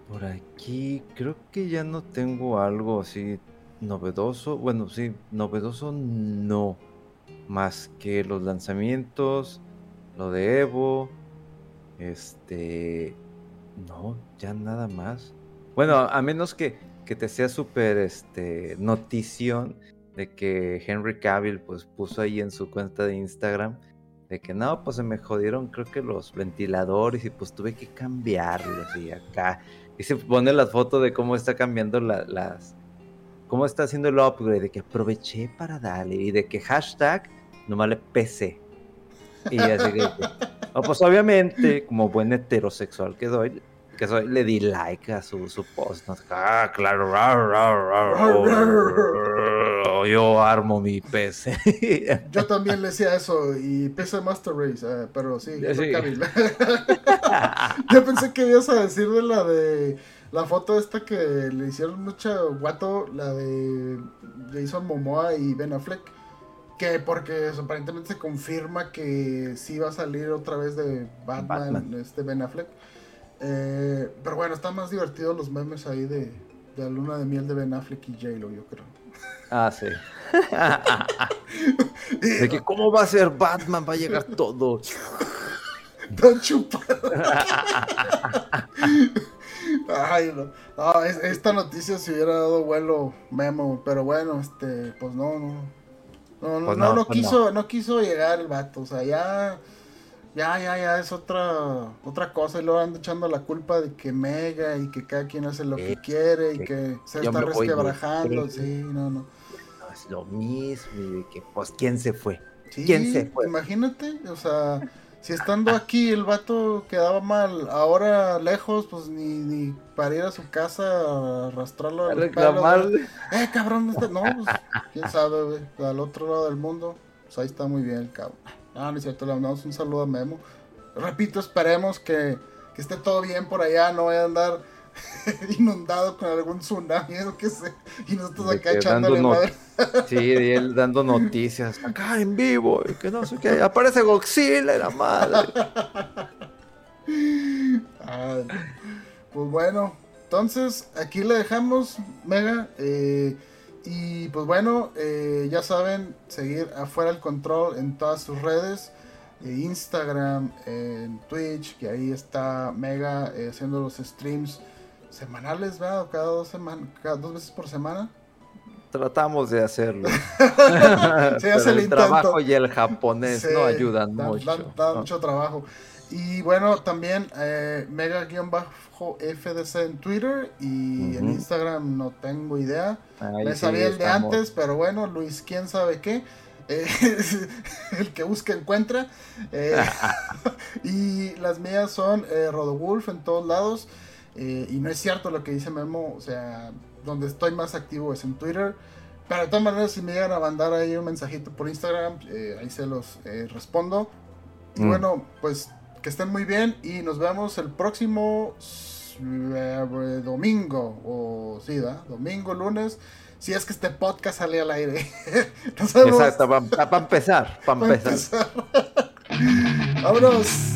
Por aquí creo que ya no tengo algo así novedoso. Bueno, sí, novedoso no. Más que los lanzamientos, lo de Evo. Este. No, ya nada más. Bueno, a menos que, que te sea súper este, notición de que Henry Cavill pues puso ahí en su cuenta de Instagram de que no, pues se me jodieron creo que los ventiladores y pues tuve que cambiarlos y acá. Y se pone la foto de cómo está cambiando las... cómo está haciendo el upgrade, de que aproveché para darle y de que hashtag no vale PC. Y así que, pues obviamente, como buen heterosexual que doy, que soy, le di like a su, su post. Ah, claro. Yo armo mi PC. yo también le decía eso y PC Master Race, eh, pero sí, yo pensé que ibas a decir de la de la foto esta que le hicieron mucho guato, la de Jason Momoa y Ben Affleck. Que porque aparentemente se confirma que sí va a salir otra vez de Batman, este Ben Affleck. Eh, pero bueno, están más divertidos los memes ahí de, de la luna de miel de Ben Affleck y J-Lo, yo creo. Ah, sí. de que cómo va a ser Batman, va a llegar todo. Don chupado. Ay, no. no esta noticia se hubiera dado vuelo Memo, pero bueno, este, pues no, no. No, no, pues no, pues quiso, no. quiso llegar el vato, o sea, ya, ya, ya, ya es otra, otra cosa, y luego anda echando la culpa de que Mega y que cada quien hace lo que quiere y que se está resquebrajando, sí, no, no. Es lo mismo, y que pues quién se fue. ¿Quién se fue? Imagínate, o sea, si estando aquí el vato quedaba mal, ahora lejos, pues ni, ni para ir a su casa a arrastrarlo a reclamar. Eh, cabrón, no, pues, quién sabe, güey, al otro lado del mundo, pues ahí está muy bien el cabrón. Ah, no es cierto, le mandamos un saludo a Memo. Repito, esperemos que, que esté todo bien por allá, no vaya a andar inundado con algún tsunami o qué sé. Y nosotros acá echándole madre. sí, y él dando noticias acá en vivo. Y que no sé qué. Aparece Godzilla, la madre. pues bueno, entonces aquí le dejamos, Mega. Eh, y pues bueno, eh, ya saben, seguir afuera el control en todas sus redes. Eh, Instagram, en Twitch, que ahí está Mega haciendo los streams semanales, ¿verdad? Cada dos, semanas, cada dos veces por semana. Tratamos de hacerlo. Hace el, trabajo y el japonés no ayudan mucho. Da, mucho trabajo. Y bueno, también eh, mega-fdc en Twitter y en Instagram no tengo idea. Me sabía el de antes, pero bueno, Luis, quién sabe qué. Eh, el que busca encuentra. Eh, y las mías son eh, Rodowulf en todos lados. Y no es cierto lo que dice Memo, o sea, donde estoy más activo es en Twitter. Pero de todas maneras, si me llegan a mandar ahí un mensajito por Instagram, ahí se los respondo. Y mm. bueno, pues que estén muy bien y nos vemos el próximo domingo, o sí, ¿da? Domingo, lunes, si es que este podcast sale al aire. Exacto, para empezar, para empezar. Vámonos.